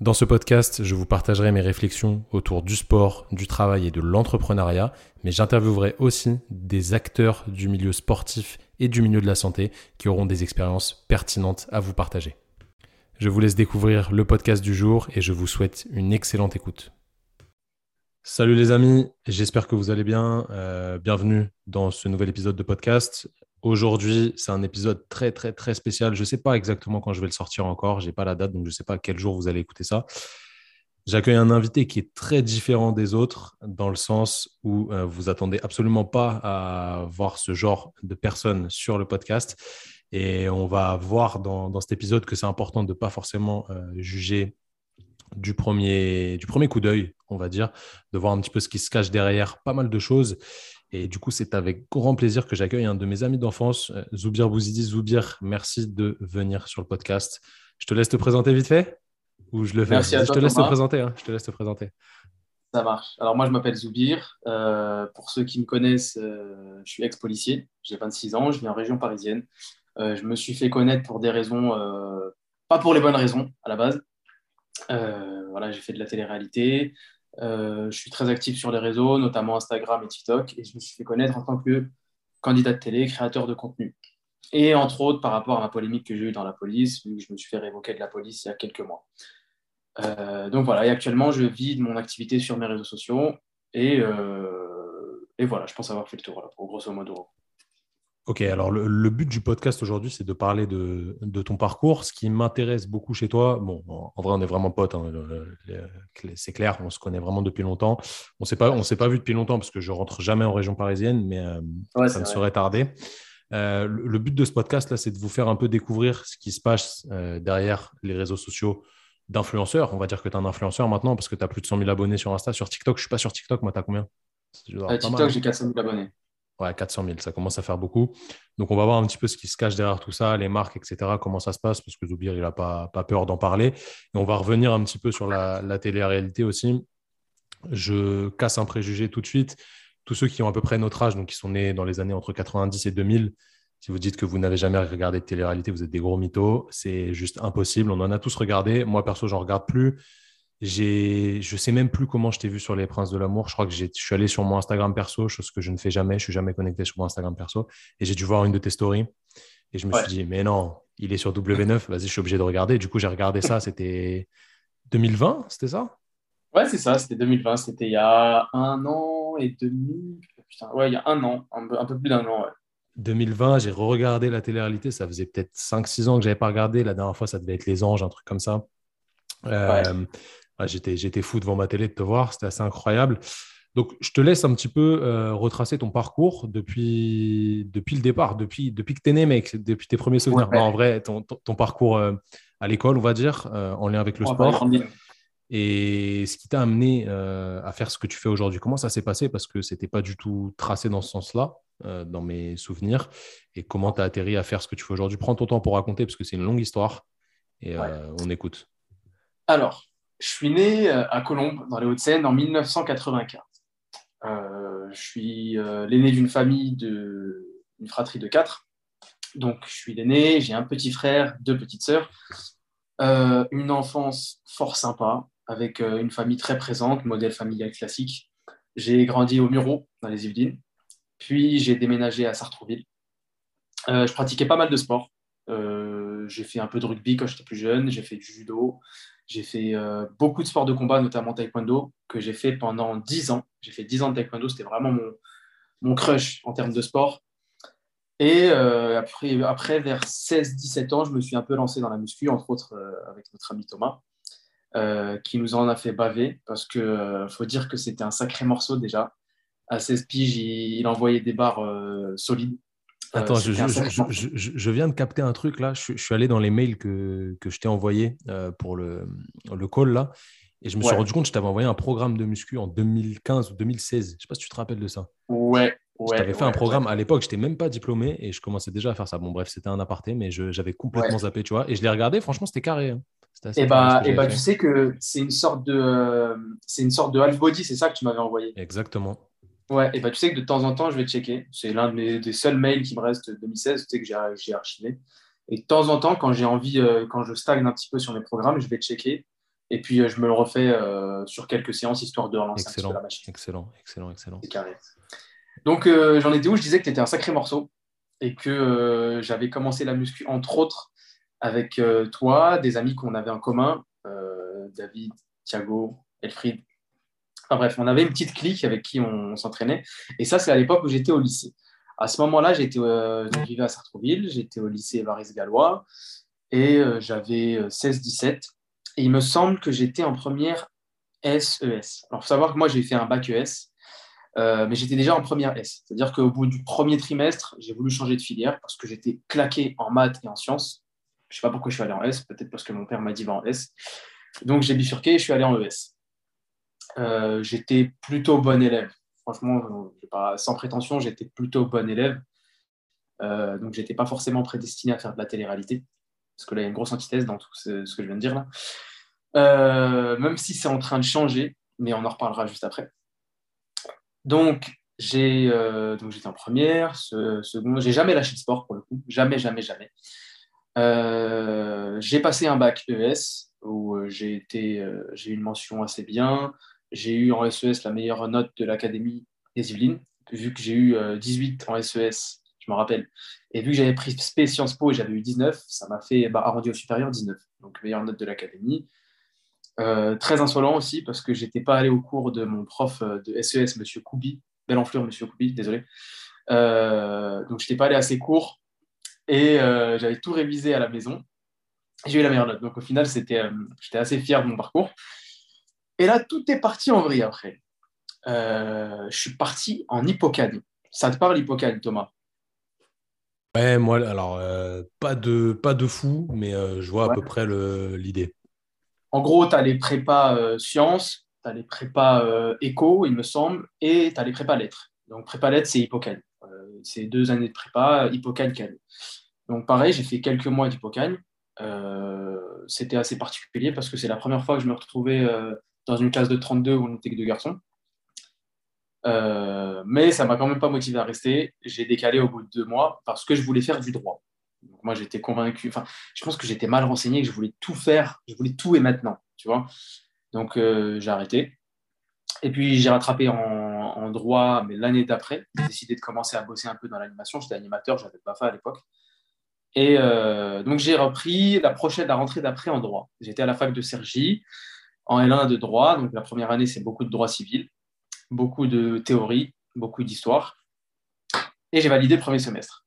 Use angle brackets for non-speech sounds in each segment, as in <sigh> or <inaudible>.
Dans ce podcast, je vous partagerai mes réflexions autour du sport, du travail et de l'entrepreneuriat, mais j'interviewerai aussi des acteurs du milieu sportif et du milieu de la santé qui auront des expériences pertinentes à vous partager. Je vous laisse découvrir le podcast du jour et je vous souhaite une excellente écoute. Salut les amis, j'espère que vous allez bien. Euh, bienvenue dans ce nouvel épisode de podcast. Aujourd'hui, c'est un épisode très, très, très spécial. Je ne sais pas exactement quand je vais le sortir encore. Je n'ai pas la date, donc je ne sais pas quel jour vous allez écouter ça. J'accueille un invité qui est très différent des autres dans le sens où euh, vous attendez absolument pas à voir ce genre de personne sur le podcast. Et on va voir dans, cet épisode que c'est important de ne pas forcément euh, juger du premier, du premier coup d'œil, on va dire, de voir un petit peu ce qui se cache derrière pas mal de choses. Et du coup, c'est avec grand plaisir que j'accueille un de mes amis d'enfance, euh, Zoubir Bouzidi. Zoubir, merci de venir sur le podcast. Je te laisse te présenter vite fait ou je le fais? Merci à Je te laisse te présenter. Hein. Je te laisse te présenter. Ça marche. Alors moi, je m'appelle Zoubir. Euh, pour ceux qui me connaissent, euh, je suis ex-policier. J'ai 26 ans. Je vis en région parisienne. je me suis fait connaître pour des raisons, pas pour les bonnes raisons à la base. voilà, j'ai fait de la télé-réalité. Euh, je suis très actif sur les réseaux, notamment Instagram et TikTok, et je me suis fait connaître en tant que candidat de télé, créateur de contenu. Et entre autres, par rapport à ma polémique que j'ai eue dans la police, vu que je me suis fait révoquer de la police il y a quelques mois. Euh, donc voilà, et actuellement, je vis de mon activité sur mes réseaux sociaux, et, euh, et voilà, je pense avoir fait le tour, grosso modo. Ok, alors le, but du podcast aujourd'hui, c'est de parler de, ton parcours. Ce qui m'intéresse beaucoup chez toi, bon, en, vrai, on est vraiment potes, hein, c'est clair, on se connaît vraiment depuis longtemps. On ne s'est pas vu depuis longtemps parce que je rentre jamais en région parisienne, mais euh, ça ne serait tardé. Euh, le, but de ce podcast, là, c'est de vous faire un peu découvrir ce qui se passe euh, derrière les réseaux sociaux d'influenceurs. On va dire que tu es un influenceur maintenant parce que tu as plus de 100 000 abonnés sur Insta. Sur TikTok, je ne suis pas sur TikTok, moi, tu as combien TikTok, j'ai 400 000 abonnés. Ouais, 400 000, ça commence à faire beaucoup. Donc, on va voir un petit peu ce qui se cache derrière tout ça, les marques, etc., comment ça se passe, parce que Zoubir, il n'a pas, peur d'en parler. Et on va revenir un petit peu sur la, la télé-réalité aussi. Je casse un préjugé tout de suite. Tous ceux qui ont à peu près notre âge, donc qui sont nés dans les années entre 90 et 2000, si vous dites que vous n'avez jamais regardé de télé-réalité, vous êtes des gros mythos. C'est juste impossible. On en a tous regardé. Moi, perso, j'en regarde plus. J'ai, je sais même plus comment je t'ai vu sur les Princes de l'amour. Je crois que je suis allé sur mon Instagram perso, chose que je ne fais jamais. Je suis jamais connecté sur mon Instagram perso. Et j'ai dû voir une de tes stories. Et je me suis dit, mais non, il est sur W9. Vas-y, je suis obligé de regarder. Du coup, j'ai regardé ça. <laughs> C'était 2020, c'était ça? Ouais, c'est ça. C'était 2020. C'était il y a un an et demi. Putain, ouais, il y a un an, un peu, plus d'un an. 2020, j'ai re-regardé la télé-réalité. Ça faisait peut-être 5-6 ans que je n'avais pas regardé. La dernière fois, ça devait être Les Anges, un truc comme ça. Euh, j'étais, j'étais fou devant ma télé de te voir, c'était assez incroyable. Donc, je te laisse un petit peu euh, retracer ton parcours depuis, depuis le départ, depuis, depuis que tu es né, mec, depuis tes premiers souvenirs. en vrai, ton, ton, parcours euh, à l'école, on va dire, euh, en lien avec le sport. Et ce qui t'a amené à faire ce que tu fais aujourd'hui, comment ça s'est passé? Parce que ce n'était pas du tout tracé dans ce sens-là, dans mes souvenirs. Et comment tu as atterri à faire ce que tu fais aujourd'hui? Prends ton temps pour raconter, parce que c'est une longue histoire. Et on écoute. Alors, je suis né euh, à Colombes, dans les Hauts-de-Seine, en 1995. Euh, je suis euh, l'aîné d'une famille, de, une fratrie de quatre. Donc, je suis l'aîné, j'ai un petit frère, deux petites sœurs. une enfance fort sympa, avec une famille très présente, modèle familial classique. J'ai grandi au Muro, dans les Yvelines. Puis, j'ai déménagé à Sartrouville. je pratiquais pas mal de sport. j'ai fait un peu de rugby quand j'étais plus jeune, j'ai fait du judo, j'ai fait euh, beaucoup de sports de combat, notamment taekwondo, que j'ai fait pendant 10 ans. J'ai fait 10 ans de taekwondo, c'était vraiment mon, mon crush en termes de sport. Et euh, après, après, vers 16-17 ans, je me suis un peu lancé dans la muscu, entre autres euh, avec notre ami Thomas, qui nous en a fait baver, parce qu'il faut dire que c'était un sacré morceau déjà. À 16 piges, il, il envoyait des barres solides. Euh, Attends, je, viens de capter un truc là. Je, suis allé dans les mails que, je t'ai envoyés euh, pour le, le call là. Et je me suis rendu compte que je t'avais envoyé un programme de muscu en 2015 ou 2016. Je ne sais pas si tu te rappelles de ça. Ouais, Ouais, J'avais fait un programme à l'époque, je n'étais même pas diplômé et je commençais déjà à faire ça. Bon, bref, c'était un aparté, mais j'avais complètement zappé, tu vois. Et je l'ai regardé, franchement, c'était carré. Hein. Et bah, et bah tu sais que c'est une sorte de, c'est une sorte de half body, c'est ça que tu m'avais envoyé. Exactement. Ouais, et bah tu sais que de temps en temps, je vais checker. C'est l'un des seuls mails qui me reste de 2016, tu sais que j'ai archivé. Et de temps en temps, quand j'ai envie, euh, quand je stagne un petit peu sur mes programmes, je vais checker. Et puis, euh, je me le refais euh, sur quelques séances, histoire de relancer excellent, la machine. Excellent, excellent, excellent. C'est carré. Donc, j'en étais où? Je disais que tu étais un sacré morceau et que j'avais commencé la muscu, entre autres, avec toi, des amis qu'on avait en commun, David, Thiago, Elfried. Enfin bref, on avait une petite clique avec qui on s'entraînait. Et ça, c'est à l'époque où j'étais au lycée. À ce moment-là, j'étais euh, arrivé à Sartrouville, j'étais au lycée Varis-Gallois et euh, j'avais 16-17. Euh, et il me semble que j'étais en première SES. E Alors, il faut savoir que moi, j'ai fait un bac ES, mais j'étais déjà en première S. C'est-à-dire qu'au bout du premier trimestre, j'ai voulu changer de filière parce que j'étais claqué en maths et en sciences. Je ne sais pas pourquoi je suis allé en S, peut-être parce que mon père m'a dit va en S. Donc, j'ai bifurqué et je suis allé en ES. J'étais plutôt bon élève franchement, pas, sans prétention, j'étais plutôt bon élève. Euh, donc, je n'étais pas forcément prédestiné à faire de la télé-réalité. Parce que là, il y a une grosse antithèse dans tout ce, que je viens de dire là. Euh, même si c'est en train de changer, mais on en reparlera juste après. Donc, j'ai euh, donc j'étais en première, ce, second, j'ai jamais lâché le sport pour le coup, jamais, jamais, jamais. j'ai passé un bac ES où j'ai été, j'ai eu une mention assez bien. J'ai eu en SES la meilleure note de l'Académie des Yvelines, vu que j'ai eu 18 euh, en SES, je me rappelle. Et vu que j'avais pris SP Sciences Po et j'avais eu 19, ça m'a fait bah, arrondi au supérieur 19. Donc meilleure note de l'Académie. Euh, très insolent aussi parce que j'étais pas allé au cours de mon prof euh, de SES, Monsieur Koubi. Belle enflure, Monsieur Koubi, désolé. Euh, donc j'étais pas allé à ses cours et j'avais tout révisé à la maison. J'ai eu la meilleure note. Donc au final, c'était, j'étais assez fier de mon parcours. Et là, tout est parti en vrille après. Euh, je suis parti en hippocane. Ça te parle, hippocane, Thomas? Ouais, moi, alors, euh, pas, de, pas de fou, mais euh, je vois à peu près l'idée. En gros, tu as les prépas sciences, tu as les prépas éco, il me semble, et tu as les prépas lettres. Donc, prépa lettres, c'est hippocane. c'est deux années de prépa, hippocane, calme. Donc, pareil, j'ai fait quelques mois d'hippocane. C'était assez particulier parce que c'est la première fois que je me retrouvais dans une classe de 32 où on n'était que deux garçons. Euh, mais ça m'a quand même pas motivé à rester. J'ai décalé au bout de deux mois parce que je voulais faire du droit. moi, j'étais convaincu. Enfin, je pense que j'étais mal renseigné, que je voulais tout faire. Je voulais tout et maintenant, tu vois. Donc, euh, j'ai arrêté. Et puis, j'ai rattrapé en, droit, mais l'année d'après, j'ai décidé de commencer à bosser un peu dans l'animation. J'étais animateur, j'avais pas fait à l'époque. Et euh, donc, j'ai repris la prochaine, la rentrée d'après en droit. J'étais à la fac de Cergy en L1 de droit. Donc la première année, c'est beaucoup de droit civil, beaucoup de théorie, beaucoup d'histoire. Et j'ai validé le premier semestre.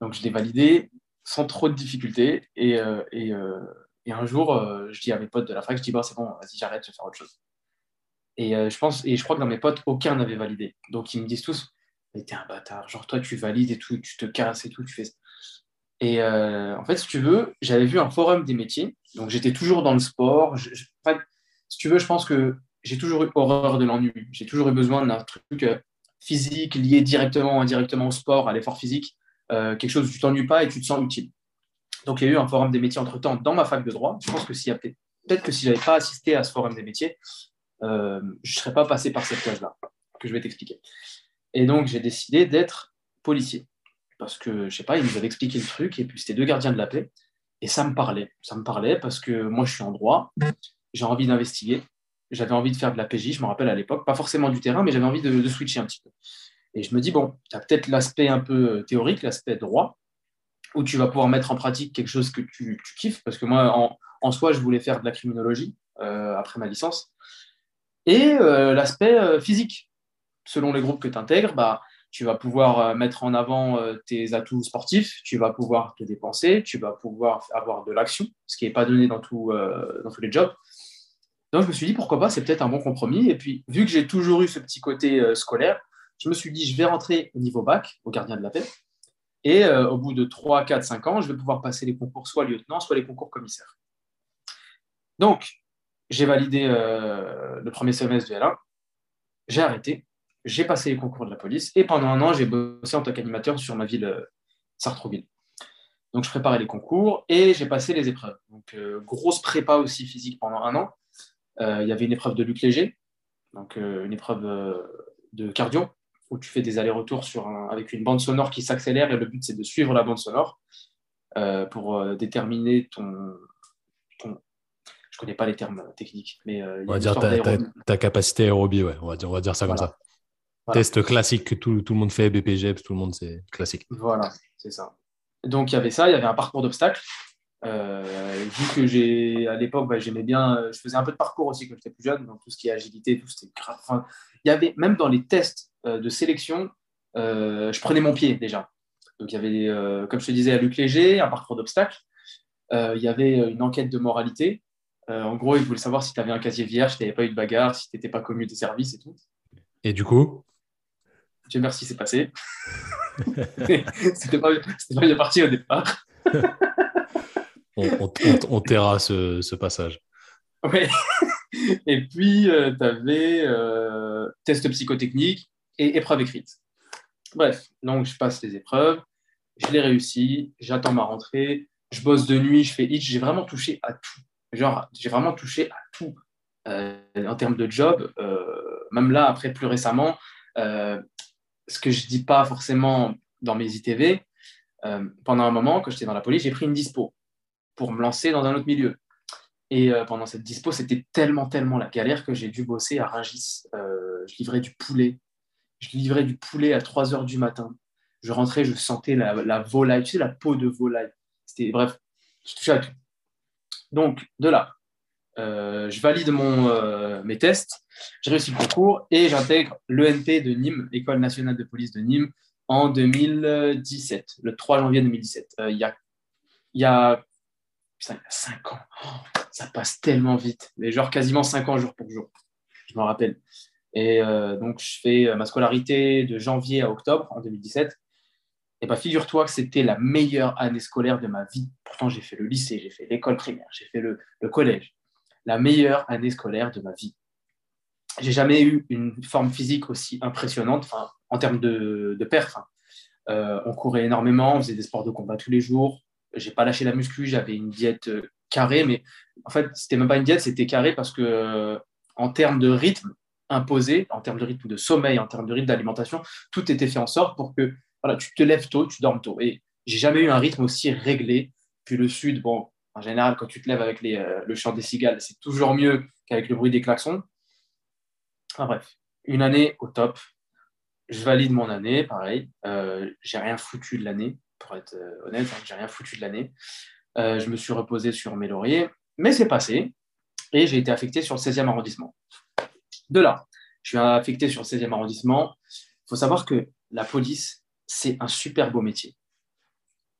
Donc je l'ai validé sans trop de difficultés. Et, euh, euh, et, un jour, euh, je dis à mes potes de la fac, je dis, bon, c'est bon, vas-y, j'arrête, je vais faire autre chose. Et je pense, et je crois que dans mes potes, aucun n'avait validé. Donc ils me disent tous, mais t'es un bâtard, genre toi tu valides et tout, tu te casses et tout, tu fais et euh, en fait, si tu veux, j'avais vu un forum des métiers. Donc, j'étais toujours dans le sport. si tu veux, je pense que j'ai toujours eu horreur de l'ennui. J'ai toujours eu besoin d'un truc euh, physique lié directement ou indirectement au sport, à l'effort physique, euh, quelque chose où tu t'ennuies pas et tu te sens utile. Donc, il y a eu un forum des métiers entre-temps dans ma fac de droit. Je pense que s'il y a peut-être que si j'avais pas assisté à ce forum des métiers, je ne serais pas passé par cette case-là, que je vais t'expliquer. Et donc, j'ai décidé d'être policier parce que, je sais pas, ils nous avaient expliqué le truc, et puis c'était deux gardiens de la paix, et ça me parlait. Ça me parlait parce que moi, je suis en droit, j'ai envie d'investiguer, j'avais envie de faire de la PJ, je me rappelle à l'époque, pas forcément du terrain, mais j'avais envie de, switcher un petit peu. Et je me dis, bon, tu as peut-être l'aspect un peu euh, théorique, l'aspect droit, où tu vas pouvoir mettre en pratique quelque chose que tu, kiffes, parce que moi, en, soi, je voulais faire de la criminologie euh, après ma licence, et euh, l'aspect physique. Selon les groupes que tu intègres, bah, tu vas pouvoir euh, mettre en avant euh, tes atouts sportifs, tu vas pouvoir te dépenser, tu vas pouvoir avoir de l'action, ce qui n'est pas donné dans, euh, dans tous les jobs. Donc je me suis dit, pourquoi pas, c'est peut-être un bon compromis. Et puis, vu que j'ai toujours eu ce petit côté scolaire, je me suis dit, je vais rentrer au niveau bac, au gardien de la paix. Et au bout de 3, 4, 5 ans, je vais pouvoir passer les concours soit lieutenant, soit les concours commissaire. Donc, j'ai validé le premier semestre du L1, j'ai arrêté j'ai passé les concours de la police et pendant un an, j'ai bossé en tant qu'animateur sur ma ville euh, Sartrouville. Donc, je préparais les concours et j'ai passé les épreuves. Donc, euh, grosse prépa aussi physique pendant un an. Euh, il y avait une épreuve de lutte léger, donc une épreuve de cardio, où tu fais des allers-retours avec une bande sonore qui s'accélère et le but, c'est de suivre la bande sonore pour déterminer ton, ton, Je connais pas les termes techniques, mais on va dire ta, capacité aérobie, ouais. On va dire, on va dire ça comme ça. Test classique que tout, tout, le monde fait, BPG, tout le monde, c'est classique. Voilà, c'est ça. Donc il y avait ça, il y avait un parcours d'obstacles. Euh, vu que j'ai à l'époque, bah, j'aimais bien, je faisais un peu de parcours aussi quand j'étais plus jeune, donc tout ce qui est agilité, tout c'était grave. il y avait même dans les tests euh, de sélection, euh, je prenais mon pied déjà. Donc il y avait, comme je te disais, à Luc Léger, un parcours d'obstacles. il y avait une enquête de moralité. en gros, ils voulaient savoir si tu avais un casier vierge, si tu n'avais pas eu de bagarre, si tu n'étais pas commu des services et tout. Et du coup? Dieu merci, c'est passé. <laughs> C'était pas, pas bien parti au départ. <laughs> on, on, taira ce, passage. Et puis, euh, tu avais euh, test psychotechnique et épreuve écrite. Bref, donc je passe les épreuves, je les réussis, j'attends ma rentrée, je bosse de nuit, je fais hitch, j'ai vraiment touché à tout. Genre, j'ai vraiment touché à tout euh, en termes de job. même là, après, plus récemment, ce que je dis pas forcément dans mes ITV, euh, pendant un moment, quand j'étais dans la police, j'ai pris une dispo pour me lancer dans un autre milieu. Et euh, pendant cette dispo, c'était tellement, tellement la galère que j'ai dû bosser à Rungis. Euh, je livrais du poulet. Je livrais du poulet à 3 heures du matin. Je rentrais, je sentais la, la volaille, tu sais, la peau de volaille. C'était, bref, je touchais à tout. Donc, de là, euh, je valide euh, mes tests, je réussis le concours et j'intègre l'ENP de Nîmes, École nationale de police de Nîmes, en 2017, le 3 janvier 2017. Euh, il y a, y a, 5 ans. Oh, ça passe tellement vite, mais genre quasiment 5 ans jour pour jour. Je m'en rappelle. Et donc, je fais ma scolarité de janvier à octobre en 2017. Et bien, figure-toi que c'était la meilleure année scolaire de ma vie. Pourtant, j'ai fait le lycée, j'ai fait l'école primaire, j'ai fait le collège la meilleure année scolaire de ma vie. J'ai jamais eu une forme physique aussi impressionnante en termes de, perf. Hein. Euh, on courait énormément, on faisait des sports de combat tous les jours. J'ai pas lâché la muscu, j'avais une diète euh, carrée, mais en fait, c'était même pas une diète, c'était carré parce que euh, en termes de rythme imposé, en termes de rythme de sommeil, en termes de rythme d'alimentation, tout était fait en sorte pour que voilà, tu te lèves tôt, tu dormes tôt. Et j'ai jamais eu un rythme aussi réglé. Puis le sud, bon, en général, quand tu te lèves avec euh, le chant des cigales, c'est toujours mieux qu'avec le bruit des klaxons. Enfin, bref, une année au top. Je valide mon année, pareil. Euh, j'ai rien foutu de l'année, pour être euh, honnête, hein, j'ai rien foutu de l'année. Euh, je me suis reposé sur mes lauriers, mais c'est passé et j'ai été affecté sur le 16e arrondissement. De là, je suis affecté sur le 16e arrondissement. Il faut savoir que la police, c'est un super beau métier.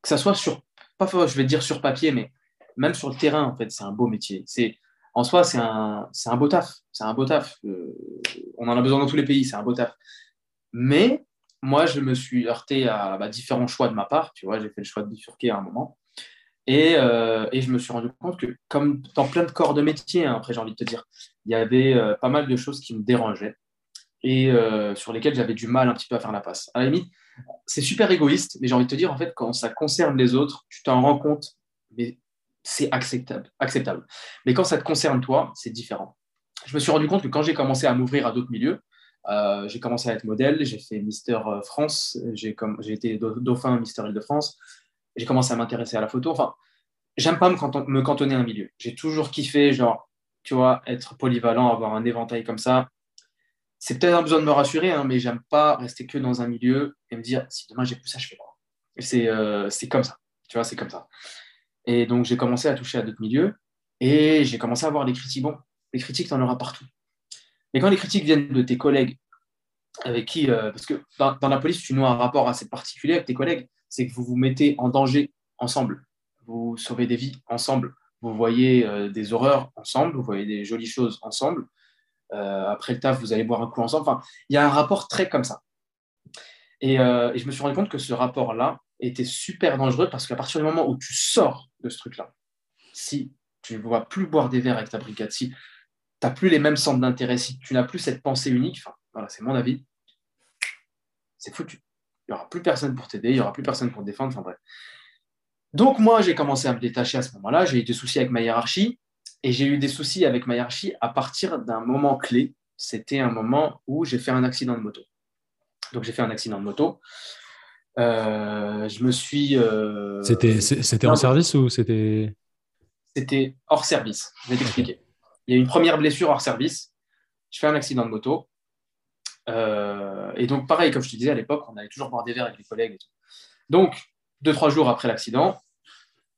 Que ça soit sur, pas je vais dire sur papier, mais même sur le terrain, en fait, c'est un beau métier. C'est, en soi, c'est un, c'est un beau taf. C'est un beau taf. Euh, on en a besoin dans tous les pays, c'est un beau taf. Mais moi, je me suis heurté à bah, différents choix de ma part. Tu vois, j'ai fait le choix de bifurquer à un moment. Et, euh, et, je me suis rendu compte que, comme dans plein de corps de métier, hein, après j'ai envie de te dire, il y avait euh, pas mal de choses qui me dérangeaient et sur lesquelles j'avais du mal un petit peu à faire la passe. À la limite, c'est super égoïste, mais j'ai envie de te dire, en fait, quand ça concerne les autres, tu t'en rends compte, mais c'est acceptable, acceptable. Mais quand ça te concerne toi, c'est différent. Je me suis rendu compte que quand j'ai commencé à m'ouvrir à d'autres milieux, euh, j'ai commencé à être modèle, j'ai fait Mister euh, France, j'ai été dauphin Mister Île-de-France, j'ai commencé à m'intéresser à la photo. Enfin, j'aime pas me, me cantonner à un milieu. J'ai toujours kiffé, genre, tu vois, être polyvalent, avoir un éventail comme ça. C'est peut-être un besoin de me rassurer, hein, mais j'aime pas rester que dans un milieu et me dire si demain j'ai plus ça, je fais quoi. Euh, c'est comme ça, tu vois, c'est comme ça. Et donc, j'ai commencé à toucher à d'autres milieux et j'ai commencé à voir les critiques. Bon, les critiques, tu en auras partout. Mais quand les critiques viennent de tes collègues, avec qui, euh, parce que dans, la police, tu noues un rapport assez particulier avec tes collègues, c'est que vous vous mettez en danger ensemble. Vous sauvez des vies ensemble. Vous voyez euh, des horreurs ensemble, vous voyez des jolies choses ensemble. Euh, après le taf, vous allez boire un coup ensemble. Enfin, il y a un rapport très comme ça. Et je me suis rendu compte que ce rapport-là, était super dangereux parce qu'à partir du moment où tu sors ce truc-là, si tu ne vois plus boire des verres avec ta brigade, si tu n'as plus les mêmes centres d'intérêt, si tu n'as plus cette pensée unique, voilà, c'est mon avis, c'est foutu. Il n'y aura plus personne pour t'aider, il n'y aura plus personne pour te défendre. Enfin bref. Donc moi, j'ai commencé à me détacher à ce moment-là. J'ai eu des soucis avec ma hiérarchie. Et j'ai eu des soucis avec ma hiérarchie à partir d'un moment clé. C'était un moment où j'ai fait un accident de moto. Donc j'ai fait un accident de moto. Euh, je me suis. Euh, c'était en service ou c'était? C'était hors service. Je vais t'expliquer. Il y a une première blessure hors service. Je fais un accident de moto. Euh, et donc, pareil, comme je te disais à l'époque, on allait toujours boire des verres avec les collègues. Et tout. Donc, deux, trois jours après l'accident,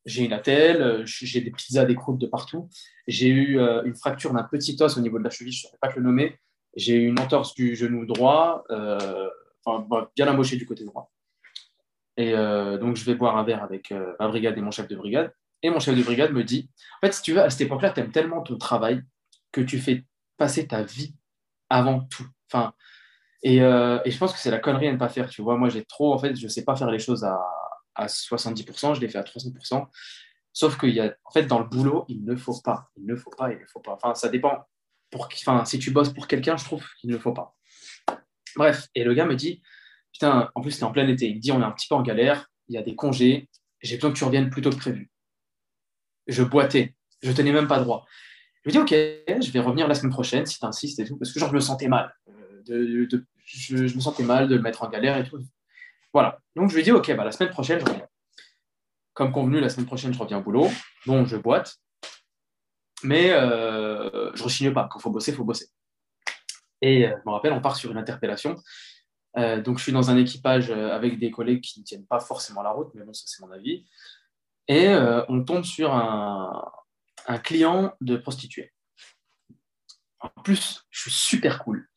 j'ai une attelle, j'ai des pizzas, des croûtes de partout. J'ai eu une fracture d'un petit os au niveau de la cheville, je ne saurais pas te le nommer. J'ai eu une entorse du genou droit, enfin, bien amoché du côté droit. Et euh, donc, je vais boire un verre avec euh, ma brigade et mon chef de brigade. Et mon chef de brigade me dit En fait, si tu veux, à cette époque-là, tu aimes tellement ton travail que tu fais passer ta vie avant tout. Enfin, et, euh, et je pense que c'est la connerie à ne pas faire. Tu vois, moi, j'ai trop, en fait, je ne sais pas faire les choses à, à 70%, je les fais à 300%. Sauf qu'il y a, en fait, dans le boulot, il ne faut pas. Il ne faut pas, il ne faut pas. Enfin, ça dépend. Pour, enfin, si tu bosses pour quelqu'un, je trouve qu'il ne faut pas. Bref, et le gars me dit Putain, en plus, c'était en plein été. Il me dit On est un petit peu en galère, il y a des congés, j'ai besoin que tu reviennes plus tôt que prévu. Je boitais, je tenais même pas droit. Je lui dis Ok, je vais revenir la semaine prochaine si tu insistes et tout, parce que genre, je me sentais mal. Euh, je, me sentais mal de le mettre en galère et tout. Voilà. Donc, je lui dis Ok, bah, la semaine prochaine, je reviens. Comme convenu, la semaine prochaine, je reviens au boulot. Bon, je boite. Mais euh, je ne rechigne pas. Quand il faut bosser, il faut bosser. Et euh, je me rappelle, on part sur une interpellation euh, donc, je suis dans un équipage euh, avec des collègues qui ne tiennent pas forcément la route, mais bon, ça, c'est mon avis. Et euh, on tombe sur un, client de prostituée. En plus, je suis super cool.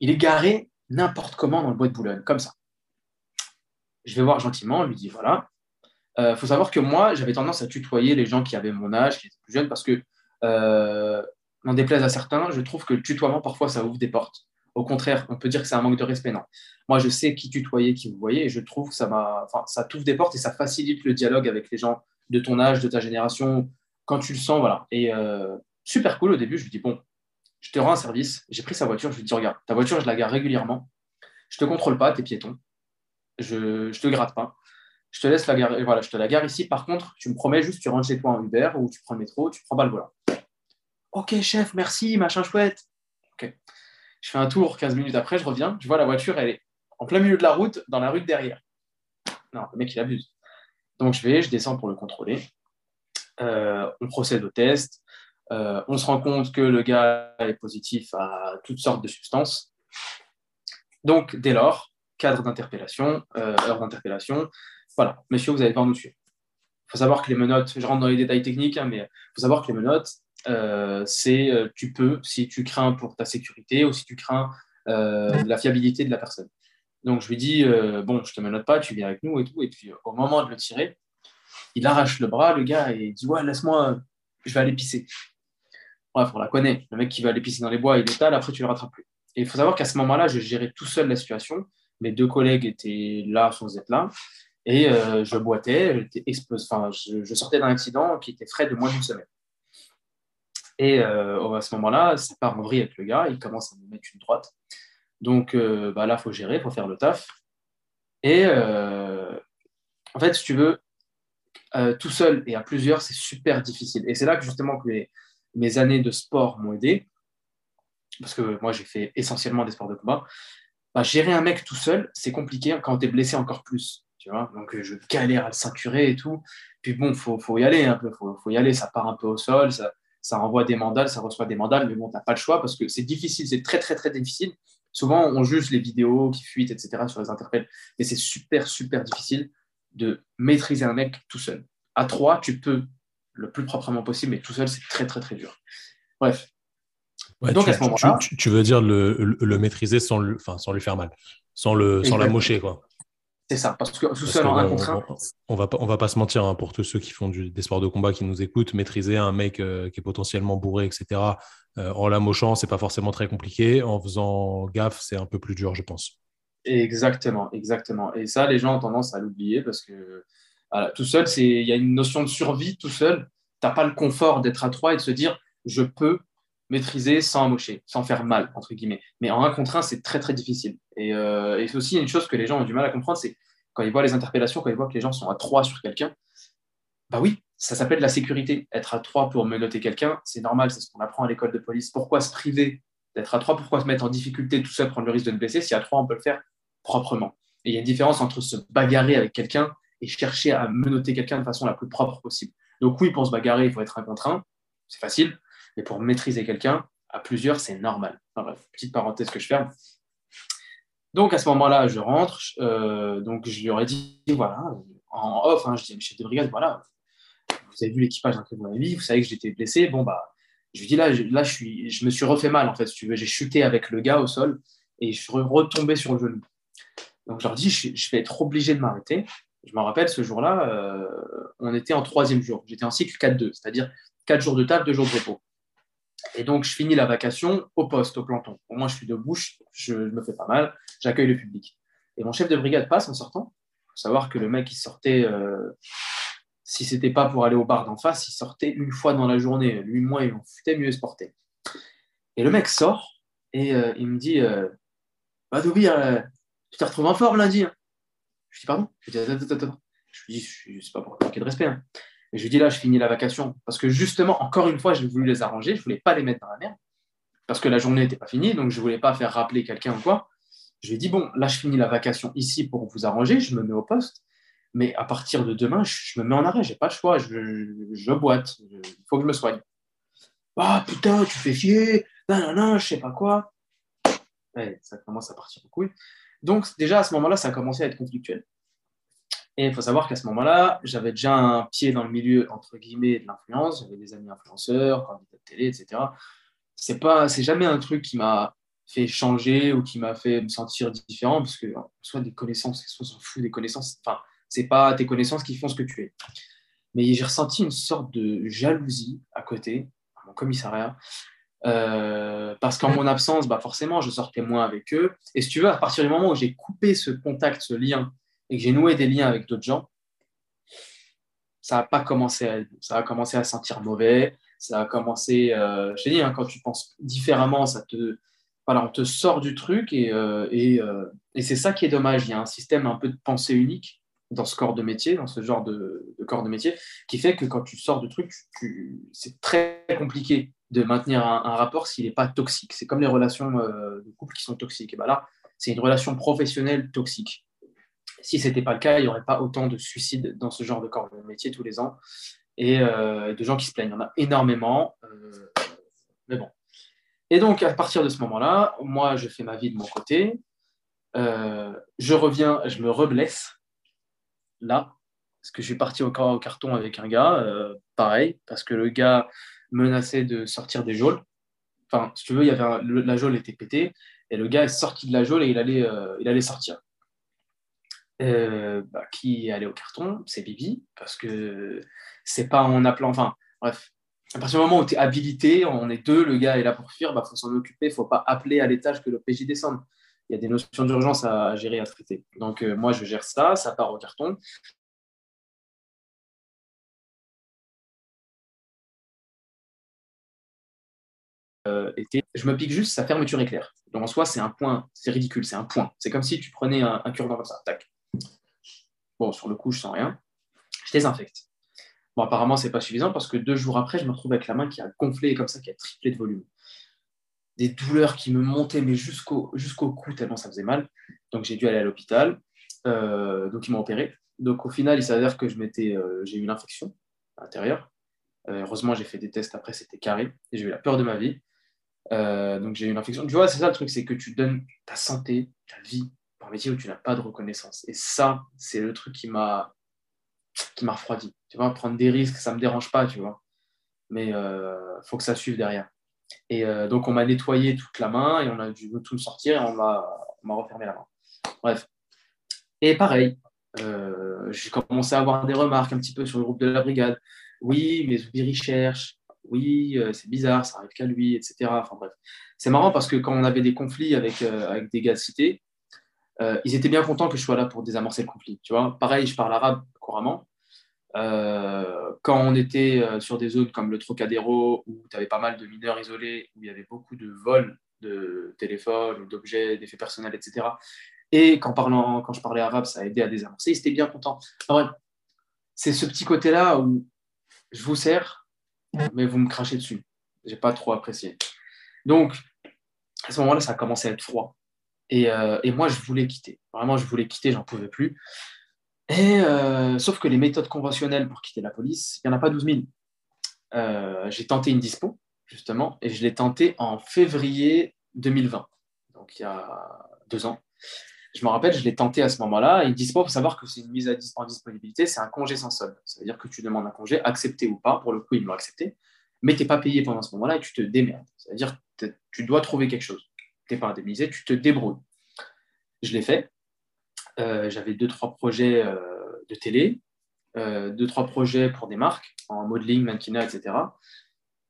Il est garé n'importe comment dans le bois de Boulogne, comme ça. Je vais voir gentiment, lui dis voilà. Il faut savoir que moi, j'avais tendance à tutoyer les gens qui avaient mon âge, qui étaient plus jeunes, parce que, n'en déplaise à certains, je trouve que le tutoiement, parfois, ça ouvre des portes. Au contraire, on peut dire que c'est un manque de respect. Non. Moi, je sais qui tutoyer, qui vous voyez, et je trouve que ça, enfin, ça t'ouvre des portes et ça facilite le dialogue avec les gens de ton âge, de ta génération, quand tu le sens. voilà. Et euh, super cool au début, je lui dis bon, je te rends un service. J'ai pris sa voiture, je lui dis regarde, ta voiture, je la gare régulièrement. Je te contrôle pas, t'es piéton. Je ne te gratte pas. Je te laisse la gare, voilà, je te la gare ici. Par contre, tu me promets juste, tu rentres chez toi en Uber ou tu prends le métro, tu prends pas le volant. Ok, chef, merci, machin chouette. Ok. Je fais un tour 15 minutes après, je reviens, je vois la voiture, elle est en plein milieu de la route, dans la rue de derrière. Non, le mec, il abuse. Donc je vais, je descends pour le contrôler. Euh, on procède au test. Euh, on se rend compte que le gars est positif à toutes sortes de substances. Donc, dès lors, cadre d'interpellation, euh, heure d'interpellation. Voilà, monsieur, vous allez pas nous tuer. Il faut savoir que les menottes, je rentre dans les détails techniques, hein, mais il faut savoir que les menottes, c'est euh, tu peux, si tu crains pour ta sécurité ou si tu crains euh, la fiabilité de la personne. Donc je lui dis, bon, je te menote pas, tu viens avec nous et tout. Et puis au moment de le tirer, il arrache le bras, le gars, et il dit, ouais, laisse-moi, je vais aller pisser. Bref, on la connaît. Le mec qui va aller pisser dans les bois, il étale, après tu le rattrapes plus. Et il faut savoir qu'à ce moment-là, je gérais tout seul la situation. Mes deux collègues étaient là sans être là. Et je boitais, enfin, je, je sortais d'un accident qui était frais de moins d'une semaine. Et euh, à ce moment-là, ça part en vrille avec le gars, il commence à me mettre une droite. Donc euh, bah, là, il faut gérer, il faut faire le taf. Et euh, en fait, si tu veux, tout seul et à plusieurs, c'est super difficile. Et c'est là que justement que mes années de sport m'ont aidé, parce que moi, j'ai fait essentiellement des sports de combat. Bah, gérer un mec tout seul, c'est compliqué quand tu es blessé encore plus. Tu vois Donc, je galère à le ceinturer et tout. Puis bon, il faut, y aller un peu, il faut, y aller, ça part un peu au sol, ça envoie des mandales, ça reçoit des mandales, mais bon, tu n'as pas le choix parce que c'est difficile, c'est très, très, très difficile. Souvent, on juge les vidéos qui fuitent, etc., sur les interpelles, mais c'est super, super difficile de maîtriser un mec tout seul. À trois, tu peux le plus proprement possible, mais tout seul, c'est très, très, très dur. Bref. Donc, tu, à ce moment-là. Tu, veux dire le, le, maîtriser sans, le, enfin, sans lui faire mal, sans, le, sans la mocher, quoi. C'est ça, parce que tout seul en un contre un. On, va pas, on va pas se mentir, hein, pour tous ceux qui font des sports de combat qui nous écoutent, maîtriser un mec euh, qui est potentiellement bourré, etc., euh, en la mochant, c'est pas forcément très compliqué. En faisant gaffe, c'est un peu plus dur, je pense. Exactement, exactement. Et ça, les gens ont tendance à l'oublier parce que tout seul, il y a une notion de survie tout seul. Tu n'as pas le confort d'être à trois et de se dire je peux maîtriser sans amocher, sans faire mal, entre guillemets. Mais en un contre un, c'est très, très difficile. Et, euh, et c'est aussi une chose que les gens ont du mal à comprendre, c'est quand ils voient les interpellations, quand ils voient que les gens sont à trois sur quelqu'un, bah oui, ça s'appelle la sécurité. Être à trois pour menotter quelqu'un, c'est normal, c'est ce qu'on apprend à l'école de police. Pourquoi se priver d'être à trois? Pourquoi se mettre en difficulté tout seul, prendre le risque de le blesser Si à trois, on peut le faire proprement? Et il y a une différence entre se bagarrer avec quelqu'un et chercher à menotter quelqu'un de façon la plus propre possible. Donc oui, pour se bagarrer, il faut être un contre un, c'est facile, mais pour maîtriser quelqu'un, à plusieurs, c'est normal. bref, petite parenthèse que je ferme. Donc à ce moment-là, je rentre, euh, donc je lui aurais dit, voilà, en off, hein, je dis, chef de brigade, voilà, vous avez vu l'équipage dans lequel vous m'avez vous savez que j'étais blessé, bon bah, je lui dis là, je, là je, suis, je me suis refait mal en fait, si tu veux, j'ai chuté avec le gars au sol et je suis retombé sur le genou. Donc je leur dis, je, vais être obligé de m'arrêter. Je me rappelle, ce jour-là, euh, on était en troisième jour. J'étais en cycle 4-2, c'est-à-dire 4 jours de table, 2 jours de repos. Et donc, je finis la vacation au poste, au planton. Au moins, je suis debout, je, me fais pas mal, j'accueille le public. Et mon chef de brigade passe en sortant. Il faut savoir que le mec, il sortait, euh, si c'était pas pour aller au bar d'en face, il sortait une fois dans la journée. Lui, moi, il en foutait mieux se porter. Et le mec sort et euh, il me dit euh, Bah, euh, tu t'es retrouvé en forme lundi. Hein. Je dis Pardon? Je dis Attends, attends, attends. Je lui dis C'est pas pour manquer de respect. Hein. Et je lui dis Là, je finis la vacation. Parce que justement, encore une fois, j'ai voulu les arranger. Je voulais pas les mettre dans la merde. Parce que la journée n'était pas finie. Donc, je voulais pas faire rappeler quelqu'un ou quoi. Je lui ai dit Bon, là, je finis la vacation ici pour vous arranger. Je me mets au poste. Mais à partir de demain, je, me mets en arrêt. J'ai pas le choix. Je, boite. Il faut que je me soigne. Ah putain, tu fais chier non, non, non, je sais pas quoi. ça commence à partir en couille. Donc, déjà, à ce moment-là, ça a commencé à être conflictuel. Et il faut savoir qu'à ce moment-là, j'avais déjà un pied dans le milieu, entre guillemets, de l'influence. J'avais des amis influenceurs, candidats de télé, etc. C'est pas, jamais un truc qui m'a fait changer ou qui m'a fait me sentir différent, parce que soit des connaissances, soit on s'en fout des connaissances. Enfin, c'est pas tes connaissances qui font ce que tu es. Mais j'ai ressenti une sorte de jalousie à côté, à mon commissariat, euh, parce qu'en mon absence, bah forcément, je sortais moins avec eux. Et si tu veux, à partir du moment où j'ai coupé ce contact, ce lien, et que j'ai noué des liens avec d'autres gens, ça n'a pas commencé à, ça a commencé à sentir mauvais. Ça a commencé, euh, je t'ai dit, hein, quand tu penses différemment, ça te, voilà, on te sort du truc et, euh, et, et c'est ça qui est dommage. Il y a un système un peu de pensée unique dans ce corps de métier, dans ce genre de, corps de métier, qui fait que quand tu sors du truc, c'est très compliqué de maintenir un, rapport s'il n'est pas toxique. C'est comme les relations euh, de couple qui sont toxiques. Et ben là, c'est une relation professionnelle toxique. Si ce n'était pas le cas, il n'y aurait pas autant de suicides dans ce genre de corps de métier tous les ans et euh, de gens qui se plaignent. Il y en a énormément. Euh, mais bon. Et donc, à partir de ce moment-là, moi, je fais ma vie de mon côté. je reviens, je me reblesse là, parce que je suis parti au, au carton avec un gars, pareil, parce que le gars menaçait de sortir des geôles. Enfin, si tu veux, il y avait la geôle était pétée et le gars est sorti de la geôle et euh, il allait sortir. Euh, bah, qui est allé au carton C'est Bibi, parce que c'est pas en appelant. Enfin, bref, à partir du moment où tu es habilité, on est deux, le gars est là pour fuir, il bah, faut s'en occuper, il faut pas appeler à l'étage que le PJ descende. Il y a des notions d'urgence à, gérer, à traiter. Donc, euh, moi, je gère ça, ça part au carton. Euh, je me pique juste sa fermeture éclair. Donc en soi, c'est un point, c'est ridicule, c'est un point. C'est comme si tu prenais un, cure-dent comme ça, tac. Bon, sur le coup, je sens rien. Je désinfecte. Bon, apparemment, c'est pas suffisant parce que deux jours après, je me retrouve avec la main qui a gonflé comme ça, qui a triplé de volume. Des douleurs qui me montaient mais jusqu'au cou tellement ça faisait mal. Donc j'ai dû aller à l'hôpital. Euh, donc ils m'ont opéré. Donc au final, il s'avère que je euh, j'ai eu une infection à l'intérieur. heureusement, j'ai fait des tests après, c'était carré. Et j'ai eu la peur de ma vie. Euh, donc j'ai eu une infection. Tu vois, c'est ça le truc, c'est que tu donnes ta santé, ta vie un métier où tu n'as pas de reconnaissance. Et ça, c'est le truc qui m'a qui m'a refroidi. Tu vois, prendre des risques, ça me dérange pas, tu vois. Mais euh, faut que ça suive derrière. Et euh, donc on m'a nettoyé toute la main et on a dû tout me sortir et on m'a refermé la main. Bref. Et pareil, j'ai commencé à avoir des remarques un petit peu sur le groupe de la brigade. Oui, mais Zoubiri cherche oui, euh, c'est bizarre, ça arrive qu'à lui, etc. Enfin bref. C'est marrant parce que quand on avait des conflits avec, euh, avec des gars de cité, euh, ils étaient bien contents que je sois là pour désamorcer le conflit. Tu vois Pareil, je parle arabe couramment. Euh, quand on était euh, sur des zones comme le Trocadéro, où tu avais pas mal de mineurs isolés, où il y avait beaucoup de vols de téléphones, d'objets, d'effets personnels, etc. Et quand, parlant, quand je parlais arabe, ça a aidé à désamorcer. Ils étaient bien contents. c'est ce petit côté-là où je vous sers, mais vous me crachez dessus. J'ai pas trop apprécié. Donc, à ce moment-là, ça a commencé à être froid. Et, euh, et, moi, je voulais quitter. Vraiment, je voulais quitter, j'en pouvais plus. Et, euh, sauf que les méthodes conventionnelles pour quitter la police, il n'y en a pas 12 000. Euh, j'ai tenté une dispo, justement, et je l'ai tenté en février 2020, donc il y a deux ans. Je me rappelle, je l'ai tenté à ce moment-là. Une dispo, il faut savoir que c'est une mise en disponibilité, c'est un congé sans solde. Ça veut dire que tu demandes un congé, accepté ou pas. Pour le coup, ils l'ont accepté, mais tu n'es pas payé pendant ce moment-là et tu te démerdes. Ça veut dire que tu dois trouver quelque chose. Tu n'es pas indemnisé, tu te débrouilles. Je l'ai fait. Euh, j'avais deux, trois projets euh, de télé, euh, deux, trois projets pour des marques en modeling, mannequinat, etc.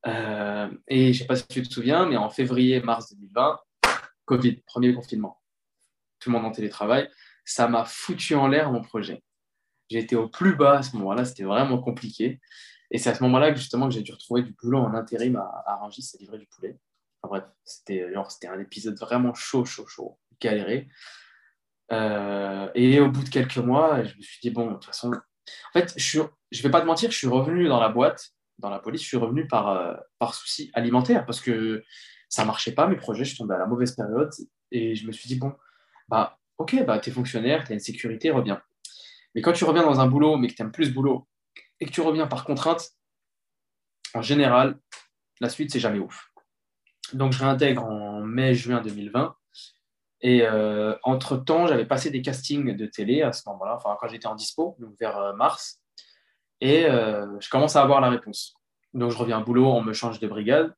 et je ne sais pas si tu te souviens, mais en février-mars 2020, Covid, premier confinement. Tout le monde en télétravail. Ça m'a foutu en l'air mon projet. Été au plus bas à ce moment-là, c'était vraiment compliqué. Et c'est à ce moment-là que justement que j'ai dû retrouver du boulot en intérim à, à Rungis, c'est livrer du poulet. Bref, c'était un épisode vraiment chaud, chaud, chaud, galéré. Euh, et au bout de quelques mois, je me suis dit, bon, de toute façon, en fait, je ne je vais pas te mentir, je suis revenu dans la boîte, dans la police, je suis revenu par, euh, par souci alimentaire parce que ça marchait pas, mes projets, je tombais à la mauvaise période et je me suis dit, bon, bah, ok, bah, tu es fonctionnaire, tu as une sécurité, reviens. Mais quand tu reviens dans un boulot, mais que tu aimes plus ce boulot et que tu reviens par contrainte, en général, la suite, c'est jamais ouf. Donc, je réintègre en mai-juin 2020 et euh, entre-temps, j'avais passé des castings de télé à ce moment-là, enfin quand j'étais en dispo, donc vers euh, mars. Et euh, je commence à avoir la réponse. Donc je reviens au boulot, on me change de brigade.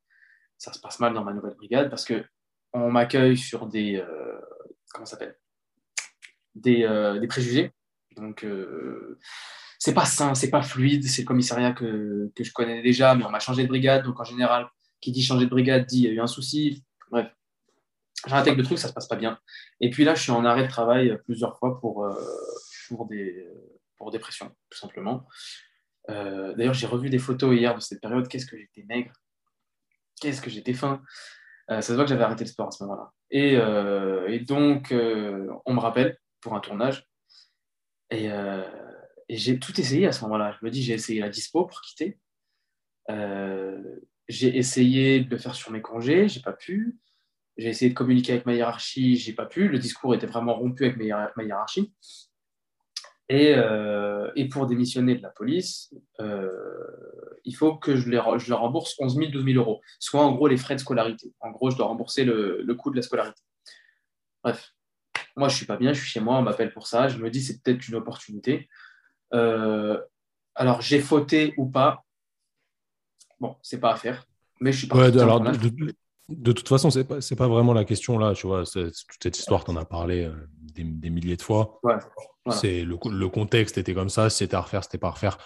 Ça se passe mal dans ma nouvelle brigade parce qu'on m'accueille sur des, comment s'appelle? Des, des, préjugés. Donc c'est pas sain, c'est pas fluide, c'est le commissariat que, que je connais déjà, mais on m'a changé de brigade. Donc en général, qui dit changer de brigade dit il y a eu un souci. Bref, j'intègre le truc, ça se passe pas bien. Et puis là, je suis en arrêt de travail plusieurs fois pour, euh, pour, des, pour dépression, tout simplement. Euh, d'ailleurs, j'ai revu des photos hier de cette période. Qu'est-ce que j'étais maigre Qu'est-ce que j'étais faim euh, Ça se voit que j'avais arrêté le sport à ce moment-là. Et, et donc, on me rappelle pour un tournage. Et, et j'ai tout essayé à ce moment-là. Je me dis, j'ai essayé la dispo pour quitter. J'ai essayé de le faire sur mes congés, j'ai pas pu. J'ai essayé de communiquer avec ma hiérarchie, j'ai pas pu. Le discours était vraiment rompu avec ma hiérarchie. Et, euh, et, pour démissionner de la police, euh, il faut que je, leur rembourse 11 000, 12 000 euros, soit en gros les frais de scolarité. En gros, je dois rembourser le, le coût de la scolarité. Bref, moi je suis pas bien, je suis chez moi, on m'appelle pour ça. Je me dis c'est peut-être une opportunité. Euh, alors j'ai fauté ou pas, bon, c'est pas à faire, mais je suis pas. Ouais, alors, de toute façon, c'est pas, pas vraiment la question là, tu vois. Toute cette histoire, tu en as parlé euh, des, milliers de fois. C'est le, le, contexte était comme ça. Si c'était à refaire, c'était pas à refaire.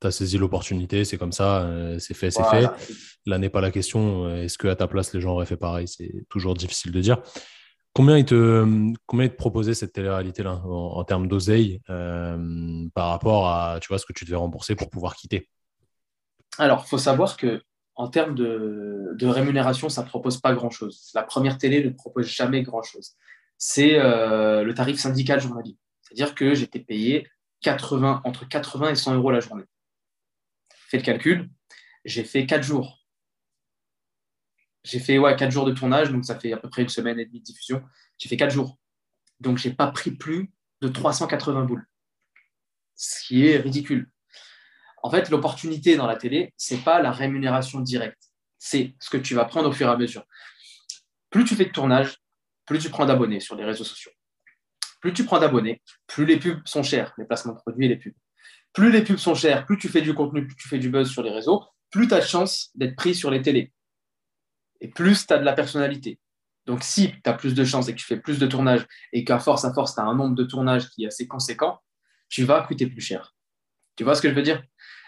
Tu as saisi l'opportunité, c'est comme ça, euh, c'est fait, c'est fait. Là n'est pas la question. Euh, est-ce qu'à ta place, les gens auraient fait pareil? C'est toujours difficile de dire. Combien ils te, combien te proposaient cette télé-réalité-là en, termes d'oseille par rapport à tu vois, ce que tu devais rembourser pour pouvoir quitter? Alors, il faut savoir que en termes de, rémunération, ça ne propose pas grand-chose. La première télé ne propose jamais grand-chose. C'est euh, le tarif syndical journalier. C'est-à-dire que j'étais payé 80, entre 80 et 100 euros la journée. Fais le calcul, j'ai fait 4 jours. J'ai fait ouais, 4 jours de tournage, donc ça fait à peu près une semaine et demie de diffusion. J'ai fait 4 jours. Donc, je n'ai pas pris plus de 380 boules. Ce qui est ridicule en fait, l'opportunité dans la télé, ce n'est pas la rémunération directe. C'est ce que tu vas prendre au fur et à mesure. Plus tu fais de tournage, plus tu prends d'abonnés sur les réseaux sociaux. Plus tu prends d'abonnés, plus les pubs sont chères, les placements de produits et les pubs. Plus les pubs sont chères, plus tu fais du contenu, plus tu fais du buzz sur les réseaux, plus tu as de chances d'être pris sur les télés. Et plus tu as de la personnalité. Donc, si tu as plus de chances et que tu fais plus de tournages et qu'à force à force, tu as un nombre de tournages qui est assez conséquent, tu vas coûter plus cher. Tu vois ce que je veux dire?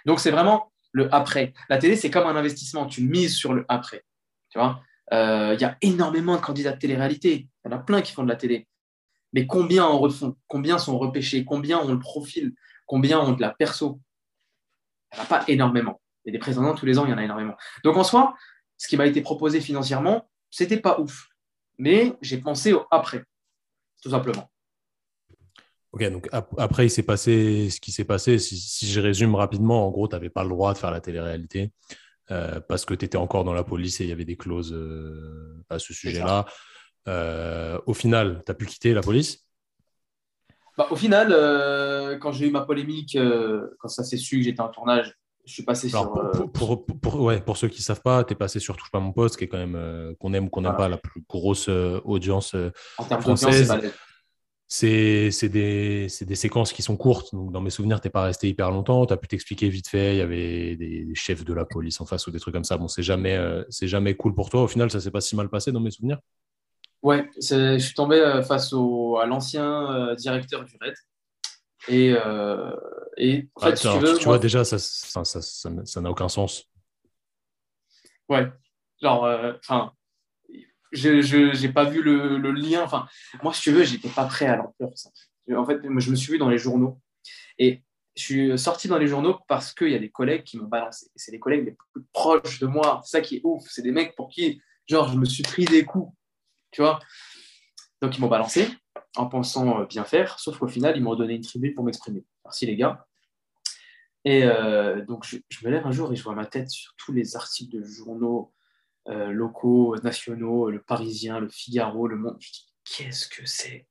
Donc, c'est vraiment le après. La télé, c'est comme un investissement. Tu mises sur le après. Tu vois? Euh, Il y a énormément de candidats de télé-réalité. Il y en a plein qui font de la télé. Mais combien en refont? Combien sont repêchés? Combien ont le profil? Combien ont de la perso? Il n'y en a pas énormément. Il y a des prétendants tous les ans, il y en a énormément. Donc en soi, ce qui m'a été proposé financièrement, c'était pas ouf. Mais j'ai pensé au après, tout simplement. Ok, donc après, il s'est passé ce qui s'est passé. Si, je résume rapidement, en gros, tu n'avais pas le droit de faire la télé-réalité euh, parce que tu étais encore dans la police et il y avait des clauses euh, à ce sujet-là. Euh, au final, tu as pu quitter la police? Bah, Au final, quand j'ai eu ma polémique, quand ça s'est su que j'étais en tournage, je suis passé sur. Pour, pour, ouais, pour, ceux qui ne savent pas, tu es passé sur Touche pas mon poste, qui est quand même, qu'on aime ou qu'on n'aime pas, la plus grosse audience en française c'est des, des, séquences qui sont courtes. Donc, dans mes souvenirs, tu n'es pas resté hyper longtemps. Tu as pu t'expliquer vite fait. Il y avait des, chefs de la police en face ou des trucs comme ça. Bon, c'est jamais, euh, c'est jamais cool pour toi. Au final, ça s'est pas si mal passé dans mes souvenirs. Ouais, je suis tombé euh, face au, à l'ancien euh, directeur du RAID. Et, et en fait, tu, veux, tu vois, déjà, ça n'a ça, ça, aucun sens. Ouais, genre, enfin, je n'ai pas vu le, lien. Enfin, moi, si tu veux, j'étais pas prêt à l'ampleur. En fait, je me suis vu dans les journaux. Et je suis sorti dans les journaux parce qu'il y a des collègues qui m'ont balancé. C'est les collègues les plus proches de moi. C'est ça qui est ouf. C'est des mecs pour qui, genre, je me suis pris des coups. Tu vois? Donc, ils m'ont balancé en pensant euh, bien faire. Sauf qu'au final, ils m'ont donné une tribune pour m'exprimer. Merci, les gars. Et euh, donc, je, me lève un jour et je vois ma tête sur tous les articles de journaux, euh, locaux, nationaux, le Parisien, le Figaro, le Monde. Je dis, qu'est-ce que c'est?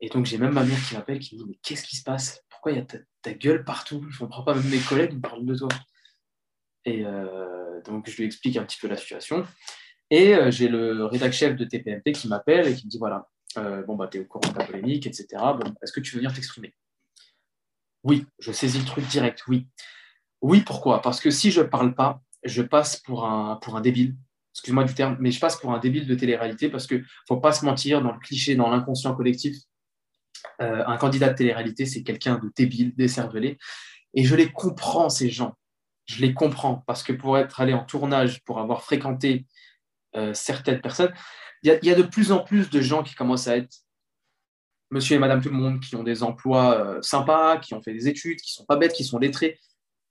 Et donc, j'ai même ma mère qui m'appelle, qui me dit, mais qu'est-ce qui se passe? Pourquoi il y a ta, gueule partout? Je ne comprends pas, même mes collègues me parlent de toi. Et euh, donc, je lui explique un petit peu la situation. Et euh, j'ai le rédac chef de TPMP qui m'appelle et qui me dit, voilà, bon, bah, tu au courant de la polémique, etc. Bon, Est-ce que tu veux venir t'exprimer? Oui, je saisis le truc direct, oui. Oui, pourquoi? Parce que si je ne parle pas, je passe pour un, pour un débile. Excuse-moi du terme, mais je passe pour un débile de télé-réalité parce qu'il ne faut pas se mentir, dans le cliché, dans l'inconscient collectif, euh, un candidat de télé-réalité, c'est quelqu'un de débile, décervelé. Et je les comprends, ces gens. Je les comprends parce que pour être allé en tournage, pour avoir fréquenté euh, certaines personnes, il y, a de plus en plus de gens qui commencent à être monsieur et madame tout le monde, qui ont des emplois euh, sympas, qui ont fait des études, qui sont pas bêtes, qui sont lettrés,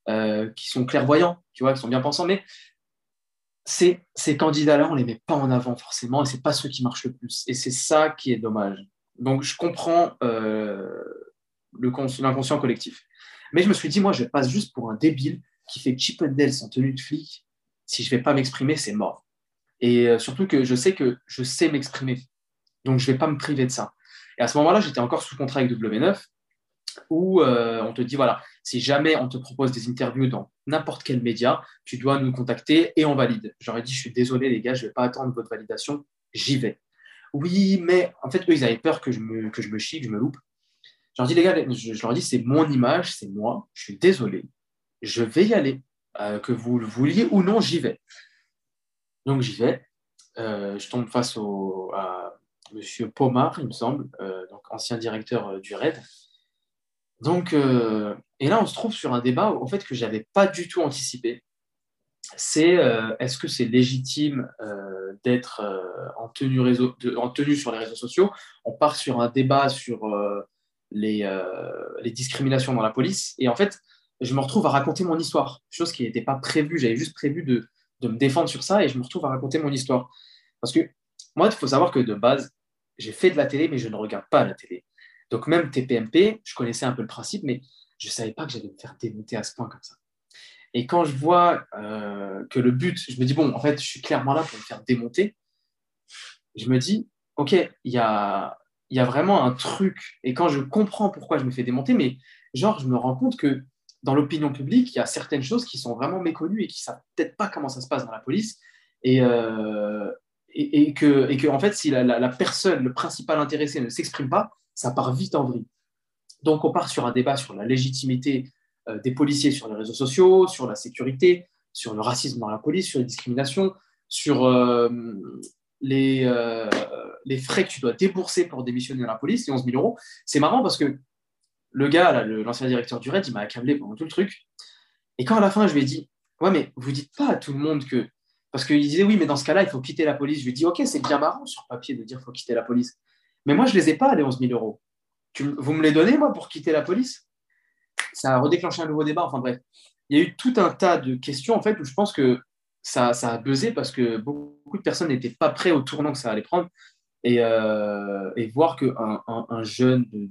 euh, qui sont clairvoyants, tu vois, qui sont bien pensants, mais ces, ces candidats-là, on ne les met pas en avant forcément, et ce pas ceux qui marchent le plus. Et c'est ça qui est dommage. Donc, je comprends euh, l'inconscient collectif. Mais je me suis dit, moi, je passe juste pour un débile qui fait chip and en tenue de flic. Si je ne vais pas m'exprimer, c'est mort. Et euh, surtout que je sais que je sais m'exprimer. Donc, je ne vais pas me priver de ça. Et à ce moment-là, j'étais encore sous contrat avec W9, où on te dit, voilà, si jamais on te propose des interviews dans n'importe quel média, tu dois nous contacter et on valide. J'aurais dit, je suis désolé les gars, je ne vais pas attendre votre validation, j'y vais. Oui, mais en fait, eux, ils avaient peur que je me, que je me chie, que je me loupe. Je leur dis, les gars, je, leur dis, c'est mon image, c'est moi, je suis désolé, je vais y aller. Euh, que vous le vouliez ou non, j'y vais. Donc j'y vais. Euh, je tombe face à M. Pomar, il me semble, euh, donc ancien directeur du RAID. Donc, et là, on se trouve sur un débat fait, que je n'avais pas du tout anticipé. C'est euh, est-ce que c'est légitime euh, d'être euh, en, tenue en tenue sur les réseaux sociaux? On part sur un débat sur les, les, discriminations dans la police. Et en fait, je me retrouve à raconter mon histoire, chose qui n'était pas prévue. J'avais juste prévu de, de, me défendre sur ça et je me retrouve à raconter mon histoire. Parce que moi, il faut savoir que de base, j'ai fait de la télé, mais je ne regarde pas la télé. Donc même TPMP, je connaissais un peu le principe, mais je ne savais pas que j'allais me faire démonter à ce point comme ça. Et quand je vois euh, que le but, je me dis, bon, en fait, je suis clairement là pour me faire démonter, je me dis, OK, il y a, y a vraiment un truc. Et quand je comprends pourquoi je me fais démonter, mais genre, je me rends compte que dans l'opinion publique, il y a certaines choses qui sont vraiment méconnues et qui ne savent peut-être pas comment ça se passe dans la police. Et, euh, et, que, et que, en fait, si la, la personne, le principal intéressé ne s'exprime pas, ça part vite en vrille. Donc, on part sur un débat sur la légitimité euh, des policiers sur les réseaux sociaux, sur la sécurité, sur le racisme dans la police, sur les discriminations, sur euh, les, euh, les, frais que tu dois débourser pour démissionner dans la police, les 11 000 euros. C'est marrant parce que le gars, l'ancien directeur du RAID, il m'a accablé pendant tout le truc. Et quand à la fin, je lui ai dit, ouais, mais vous dites pas à tout le monde que. Parce qu'il disait, oui, mais dans ce cas-là, il faut quitter la police. Je lui ai dit, ok, c'est bien marrant sur papier de dire qu'il faut quitter la police. Mais moi, je ne les ai pas, les 11 000 euros. vous me les donnez, moi, pour quitter la police? Ça a redéclenché un nouveau débat, enfin bref. il y a eu tout un tas de questions en fait où je pense que ça, ça a buzzé parce que beaucoup de personnes n'étaient pas prêts au tournant que ça allait prendre. Et, euh, voir qu'un un, un, jeune de,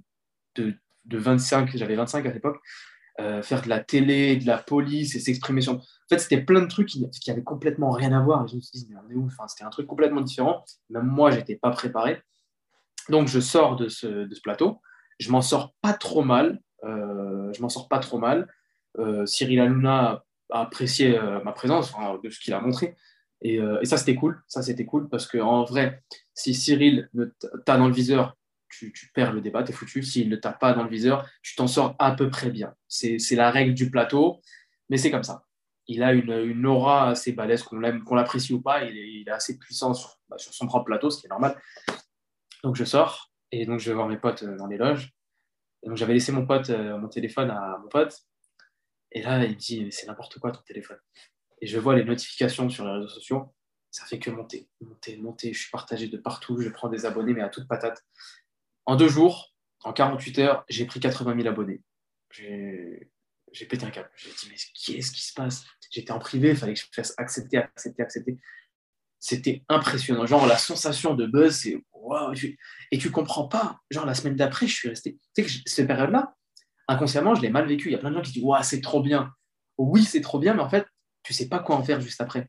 de, de 25, j'avais 25 à l'époque, euh, faire de la télé, de la police et s'exprimer sur. En fait, c'était plein de trucs qui, qui avaient complètement rien à voir. Et je me suis mais on est où? Enfin, C'était un truc complètement différent. Même moi, je n'étais pas préparé. Donc, je sors de ce, plateau. Je m'en sors pas trop mal. Euh, je m'en sors pas trop mal. Euh, Cyril Hanouna a apprécié euh, ma présence, de ce qu'il a montré. Et, ça, c'était cool. Ça, c'était cool parce qu'en vrai, si Cyril t'a dans le viseur, tu, perds le débat, tu es foutu. S'il ne t'a pas dans le viseur, tu t'en sors à peu près bien. C'est la règle du plateau, mais c'est comme ça. Il a une, aura assez balèze, qu'on l'apprécie ou pas. Il est, assez puissant bah, sur, son propre plateau, ce qui est normal. Donc je sors et donc je vais voir mes potes dans les loges. Donc j'avais laissé mon pote, mon téléphone à mon pote. Et là, il me dit, c'est n'importe quoi ton téléphone. Et je vois les notifications sur les réseaux sociaux. Ça fait que monter, monter, monter. Je suis partagé de partout. Je prends des abonnés, mais à toute patate. En deux jours, en 48 heures, j'ai pris 80 000 abonnés. J'ai pété un câble. J'ai dit, mais qu'est-ce qui se passe? J'étais en privé, il fallait que je fasse accepter, accepter, accepter. C'était impressionnant. Genre, la sensation de buzz, c'est waouh. Et tu comprends pas. Genre, la semaine d'après, je suis resté. Tu sais que cette période-là, inconsciemment, je l'ai mal vécu. Il y a plein de gens qui disent Waouh, c'est trop bien. Oui, c'est trop bien, mais en fait, tu sais pas quoi en faire juste après.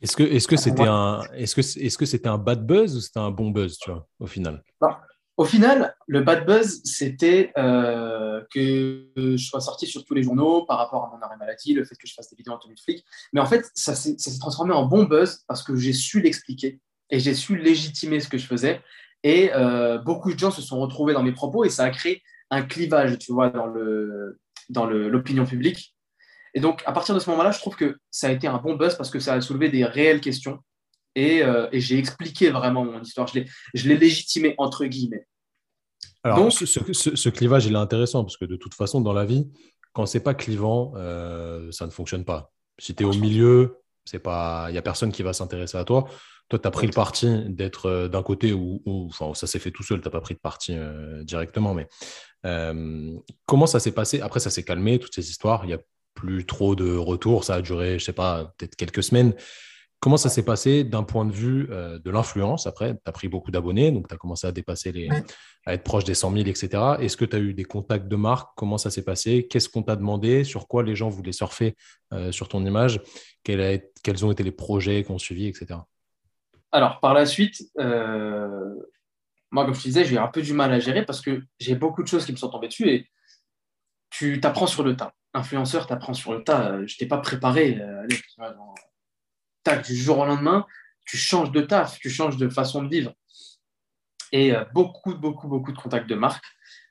Est-ce que est-ce que c'était un est-ce que est-ce que c'était un bad buzz ou c'était un bon buzz, tu vois, au final? Non. Au final, le bad buzz, c'était euh, que je sois sorti sur tous les journaux par rapport à mon arrêt maladie, le fait que je fasse des vidéos en tenue de. Mais en fait, ça s'est transformé en bon buzz parce que j'ai su l'expliquer et j'ai su légitimer ce que je faisais. Et euh, beaucoup de gens se sont retrouvés dans mes propos et ça a créé un clivage, tu vois, dans l'opinion publique. Et donc, à partir de ce moment-là, je trouve que ça a été un bon buzz parce que ça a soulevé des réelles questions et, euh, et j'ai expliqué vraiment mon histoire. Je l'ai légitimé, entre guillemets. Alors, donc, ce, ce, ce, clivage, il est intéressant parce que de toute façon, dans la vie, quand c'est pas clivant, euh, ça ne fonctionne pas. Si tu es au milieu, il n'y a personne qui va s'intéresser à toi. Toi, tu as pris le parti d'être euh, d'un côté où, où, enfin, ça s'est fait tout seul, tu n'as pas pris de parti euh, directement. Mais euh, comment ça s'est passé? Après, ça s'est calmé, toutes ces histoires. Il n'y a plus trop de retours. Ça a duré, je sais pas, peut-être quelques semaines. Comment ça s'est passé d'un point de vue euh, de l'influence? Après, tu as pris beaucoup d'abonnés, donc tu as commencé à dépasser les. à être proche des 100 000, etc. Est-ce que tu as eu des contacts de marque? Comment ça s'est passé? Qu'est-ce qu'on t'a demandé? Sur quoi les gens voulaient surfer euh, sur ton image? Quels, quels ont été les projets qu'on suivi, etc. Alors, par la suite, euh, moi, comme je te disais, j'ai un peu du mal à gérer parce que j'ai beaucoup de choses qui me sont tombées dessus et tu t'apprends sur le tas. Influenceur, tu apprends sur le tas. Je t'ai pas préparé. Euh, allez, tac, du jour au lendemain, tu changes de taf, tu changes de façon de vivre. Et beaucoup, beaucoup, beaucoup de contacts de marque,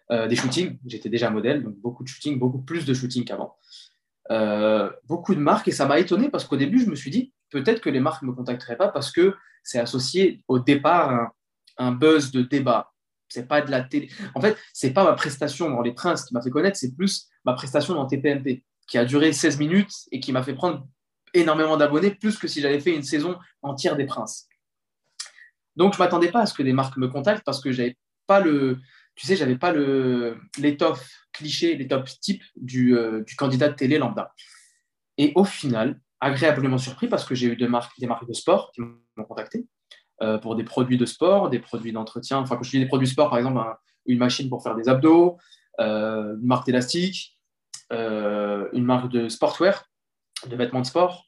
des shootings. J'étais déjà modèle, donc beaucoup de shootings, beaucoup plus de shootings qu'avant. beaucoup de marques et ça m'a étonné parce qu'au début, je me suis dit peut-être que les marques ne me contacteraient pas parce que c'est associé au départ un, un, buzz de débat. C'est pas de la télé. En fait, c'est pas ma prestation dans Les Princes qui m'a fait connaître, c'est plus ma prestation dans TPMP qui a duré 16 minutes et qui m'a fait prendre énormément d'abonnés, plus que si j'avais fait une saison entière des Princes. Donc, je m'attendais pas à ce que des marques me contactent parce que j'avais pas le, tu sais, j'avais pas l'étoffe cliché, l'étoffe type du, euh, du candidat de télé lambda. Et au final, agréablement surpris parce que j'ai eu des marques, des marques de sport qui m'ont contacté euh, pour des produits de sport, des produits d'entretien. Enfin, quand je dis des produits de sport, par exemple, une machine pour faire des abdos, euh, une marque d'élastique, une marque de sportwear, de vêtements de sport.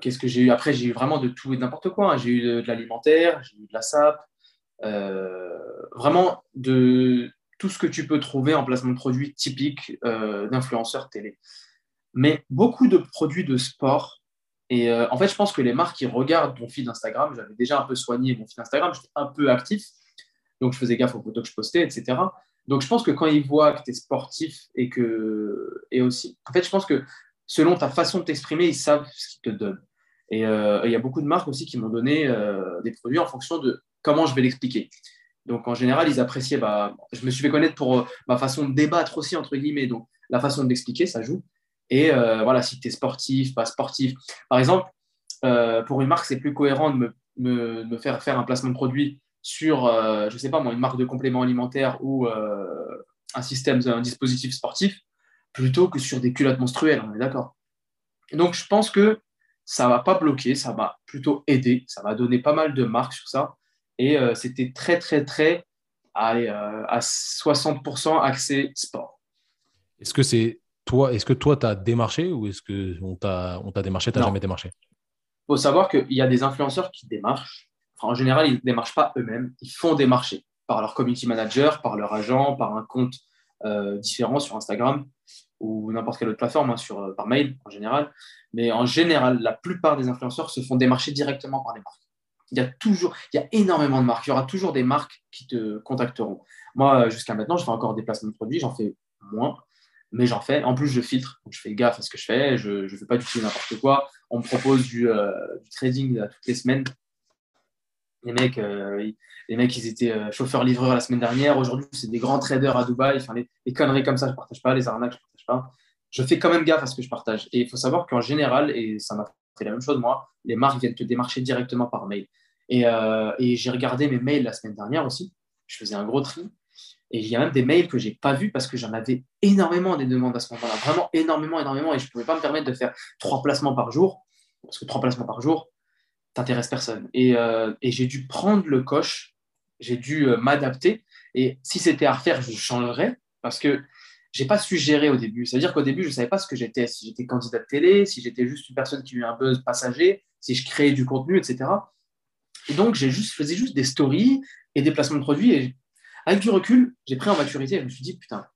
Qu'est-ce que j'ai eu? Après, j'ai eu vraiment de tout et n'importe quoi. Hein. J'ai eu de, l'alimentaire, j'ai eu de la SAP, vraiment de tout ce que tu peux trouver en placement de produits typique d'influenceurs télé mais beaucoup de produits de sport. Et euh, en fait, je pense que les marques qui regardent mon feed Instagram, j'avais déjà un peu soigné mon feed Instagram, j'étais un peu actif, donc je faisais gaffe aux photos que je postais, etc. Donc je pense que quand ils voient que tu es sportif et que. Et aussi. En fait, je pense que selon ta façon de t'exprimer, ils savent ce qu'ils te donnent. Et euh, il y a beaucoup de marques aussi qui m'ont donné euh, des produits en fonction de comment je vais l'expliquer. Donc en général, ils appréciaient. Bah, je me suis fait connaître pour ma façon de débattre aussi, entre guillemets. Donc la façon d'expliquer, ça joue. Et euh, voilà, si tu es sportif, pas sportif. Par exemple, euh, pour une marque, c'est plus cohérent de me, faire faire un placement de produit sur, euh, je sais pas moi, une marque de complément alimentaire ou un système, un dispositif sportif, plutôt que sur des culottes menstruelles, on est d'accord. Donc, je pense que ça ne va pas bloquer, ça va plutôt aider, ça va donner pas mal de marques sur ça. Et euh, c'était très, très, très euh, à 60% accès sport. Est-ce que c'est toi, est-ce que toi, tu as démarché ou est-ce qu'on t'a, on t'a démarché, tu n'as jamais démarché? Il faut savoir qu'il y a des influenceurs qui démarchent. en général, ils ne démarchent pas eux-mêmes, ils font démarcher par leur community manager, par leur agent, par un compte euh, différent sur Instagram ou n'importe quelle autre plateforme, hein, euh, par mail en général. Mais en général, la plupart des influenceurs se font démarcher directement par les marques. Il y a toujours, il y a énormément de marques. Il y aura toujours des marques qui te contacteront. Moi, jusqu'à maintenant, je fais encore des placements de produits, j'en fais moins, mais j'en fais. En plus, je filtre, je fais gaffe à ce que je fais. Je ne fais pas du tout n'importe quoi. On me propose du, euh, trading toutes les semaines. Les mecs, euh, les mecs, ils étaient euh, chauffeurs-livreurs la semaine dernière. Aujourd'hui, c'est des grands traders à Dubaï. Enfin, les, conneries comme ça, je ne partage pas. Les arnaques, je ne partage pas. Je fais quand même gaffe à ce que je partage. Et il faut savoir qu'en général, et ça m'a fait la même chose moi, les marques viennent te démarcher directement par mail. Et, euh, et j'ai regardé mes mails la semaine dernière aussi. Je faisais un gros tri. Et il y a même des mails que je n'ai pas vus parce que j'en avais énormément des demandes à ce moment-là. Vraiment énormément, énormément. Et je ne pouvais pas me permettre de faire trois placements par jour. Parce que trois placements par jour, t'intéresse personne. Et, euh, et j'ai dû prendre le coche, j'ai dû euh, m'adapter. Et si c'était à refaire, je changerais parce que j'ai pas su gérer au début. C'est-à-dire qu'au début, je savais pas ce que j'étais, si j'étais candidat de télé, si j'étais juste une personne qui a eu un buzz passager, si je créais du contenu, etc. Et donc, j'ai juste, faisais juste des stories et des placements de produits. Et avec du recul, j'ai pris en maturité. Je me suis dit, putain,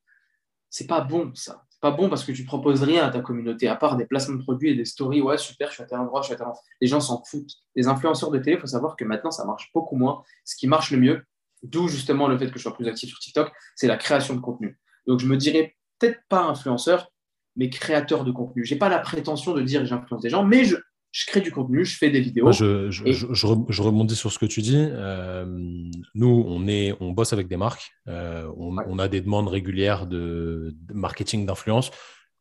c'est pas bon ça pas bon parce que tu proposes rien à ta communauté, à part des placements de produits et des stories. Ouais, super, je suis à tel endroit, je suis à tel endroit. Les gens s'en foutent. Les influenceurs de télé, il faut savoir que maintenant, ça marche beaucoup moins. Ce qui marche le mieux, d'où justement le fait que je sois plus actif sur TikTok, c'est la création de contenu. Donc, je me dirais peut-être pas influenceur, mais créateur de contenu. Je n'ai pas la prétention de dire j'influence des gens, mais je, je crée du contenu, je fais des vidéos. je, je, je, rebondis sur ce que tu dis. Euh, nous, on, est, on bosse avec des marques. Euh, on, a des demandes régulières de, marketing d'influence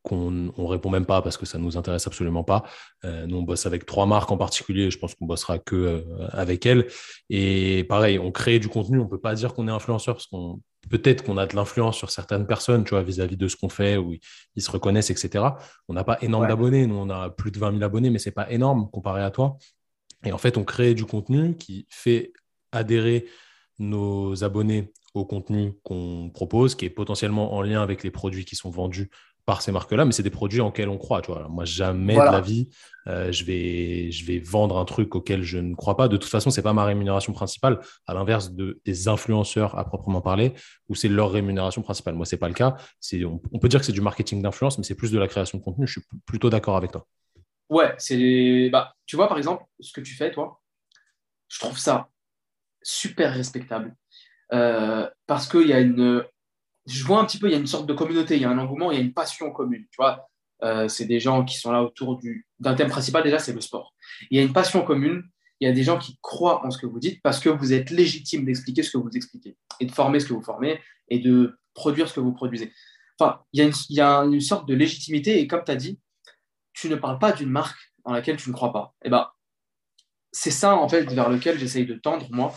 qu'on ne répond même pas parce que ça ne nous intéresse absolument pas. Euh, nous, on bosse avec trois marques en particulier. Je pense qu'on bossera que avec elles. Et pareil, on crée du contenu. On ne peut pas dire qu'on est influenceur parce qu'on peut-être qu'on a de l'influence sur certaines personnes, tu vois, vis-à-vis de ce qu'on fait, où ils se reconnaissent, etc. On n'a pas énorme d'abonnés. Nous, on a plus de 20 000 abonnés, mais ce n'est pas énorme comparé à toi. Et en fait, on crée du contenu qui fait adhérer nos abonnés au contenu qu'on propose, qui est potentiellement en lien avec les produits qui sont vendus par ces marques-là, mais c'est des produits en lesquels on croit. Tu vois. Moi, jamais de la vie, euh, je, vais, je vais vendre un truc auquel je ne crois pas. De toute façon, ce n'est pas ma rémunération principale, à l'inverse de, des influenceurs à proprement parler, où c'est leur rémunération principale. Moi, ce n'est pas le cas. On, on peut dire que c'est du marketing d'influence, mais c'est plus de la création de contenu. Je suis plutôt d'accord avec toi. Ouais, c'est. Bah, tu vois, par exemple, ce que tu fais, toi, je trouve ça super respectable. Euh, parce qu'il y a une je vois un petit peu, il y a une sorte de communauté, il y a un engouement, il y a une passion commune. Tu vois, euh, c'est des gens qui sont là autour d'un thème principal. Déjà, c'est le sport. Il y a une passion commune. Il y a des gens qui croient en ce que vous dites parce que vous êtes légitime d'expliquer ce que vous expliquez et de former ce que vous formez et de produire ce que vous produisez. Enfin, il y a une, sorte de légitimité et comme tu as dit, tu ne parles pas d'une marque dans laquelle tu ne crois pas. Eh ben, c'est ça en fait vers lequel j'essaye de tendre moi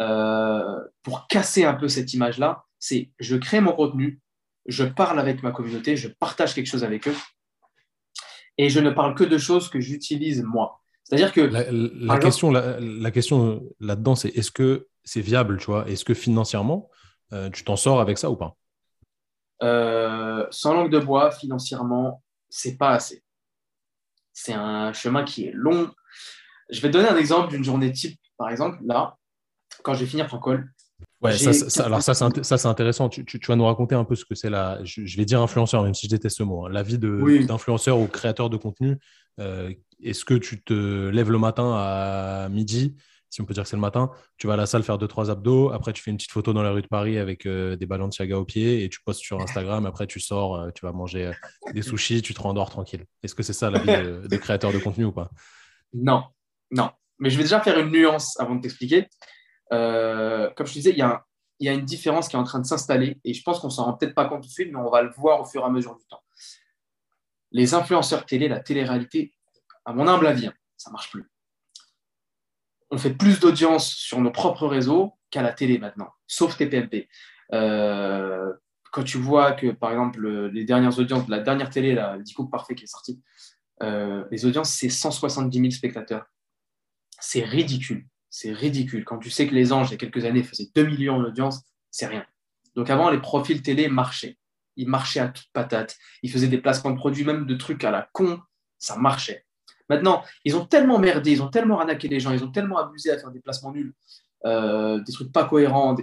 euh, pour casser un peu cette image-là c'est je crée mon contenu, je parle avec ma communauté, je partage quelque chose avec eux, et je ne parle que de choses que j'utilise moi. C'est-à-dire que la, question, la, question là-dedans, c'est est-ce que c'est viable, tu vois? Est-ce que financièrement, euh, tu t'en sors avec ça ou pas? Euh, Sans langue de bois, financièrement, c'est pas assez. C'est un chemin qui est long. Je vais donner un exemple d'une journée type, par exemple. Là, quand je vais finir col, Ouais, ça, alors ça, c'est intéressant. Tu, vas nous raconter un peu ce que c'est la, je, vais dire influenceur, même si je déteste ce mot, hein. la vie d'influenceur ou créateur de contenu. Euh, est-ce que tu te lèves le matin à midi, si on peut dire que c'est le matin, tu vas à la salle faire deux trois abdos, après tu fais une petite photo dans la rue de Paris avec euh, des ballons de Chaga au pied et tu postes sur <laughs> Instagram. Après tu sors, euh, tu vas manger des sushis, tu te rendors tranquille. Est-ce que c'est ça la vie de, <laughs> créateur de contenu ou pas? Non, non. Mais je vais déjà faire une nuance avant de t'expliquer. Euh, comme je te disais, il y, a une différence qui est en train de s'installer et je pense qu'on s'en rend peut-être pas compte tout de suite, mais on va le voir au fur et à mesure du temps. Les influenceurs télé, la télé-réalité, à mon humble avis, hein, ça marche plus. On fait plus d'audience sur nos propres réseaux qu'à la télé maintenant, sauf TPMP. Euh, quand tu vois que, par exemple, les dernières audiences, la dernière télé, la Dico Parfait qui est sortie, euh, les audiences, c'est 170 000 spectateurs. C'est ridicule. C'est ridicule. Quand tu sais que les anges, il y a quelques années, faisaient 2 millions d'audience, c'est rien. Donc avant, les profils télé marchaient. Ils marchaient à toute patate. Ils faisaient des placements de produits, même de trucs à la con. Ça marchait. Maintenant, ils ont tellement merdé, ils ont tellement arnaqué les gens, ils ont tellement abusé à faire des placements nuls, euh, des trucs pas cohérents,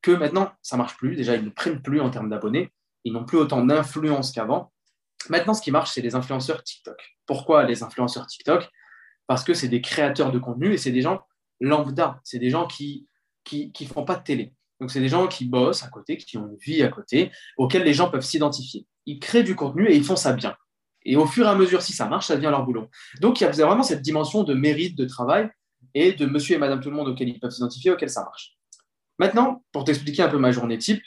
que maintenant, ça marche plus. Déjà, ils ne prennent plus en termes d'abonnés. Ils n'ont plus autant d'influence qu'avant. Maintenant, ce qui marche, c'est les influenceurs TikTok. Pourquoi les influenceurs TikTok? Parce que c'est des créateurs de contenu et c'est des gens lambda. C'est des gens qui ne qui, font pas de télé. Donc, c'est des gens qui bossent à côté, qui ont une vie à côté, auxquels les gens peuvent s'identifier. Ils créent du contenu et ils font ça bien. Et au fur et à mesure, si ça marche, ça devient leur boulot. Donc, il y a vraiment cette dimension de mérite, de travail et de monsieur et madame tout le monde auxquels ils peuvent s'identifier, auxquels ça marche. Maintenant, pour t'expliquer un peu ma journée type,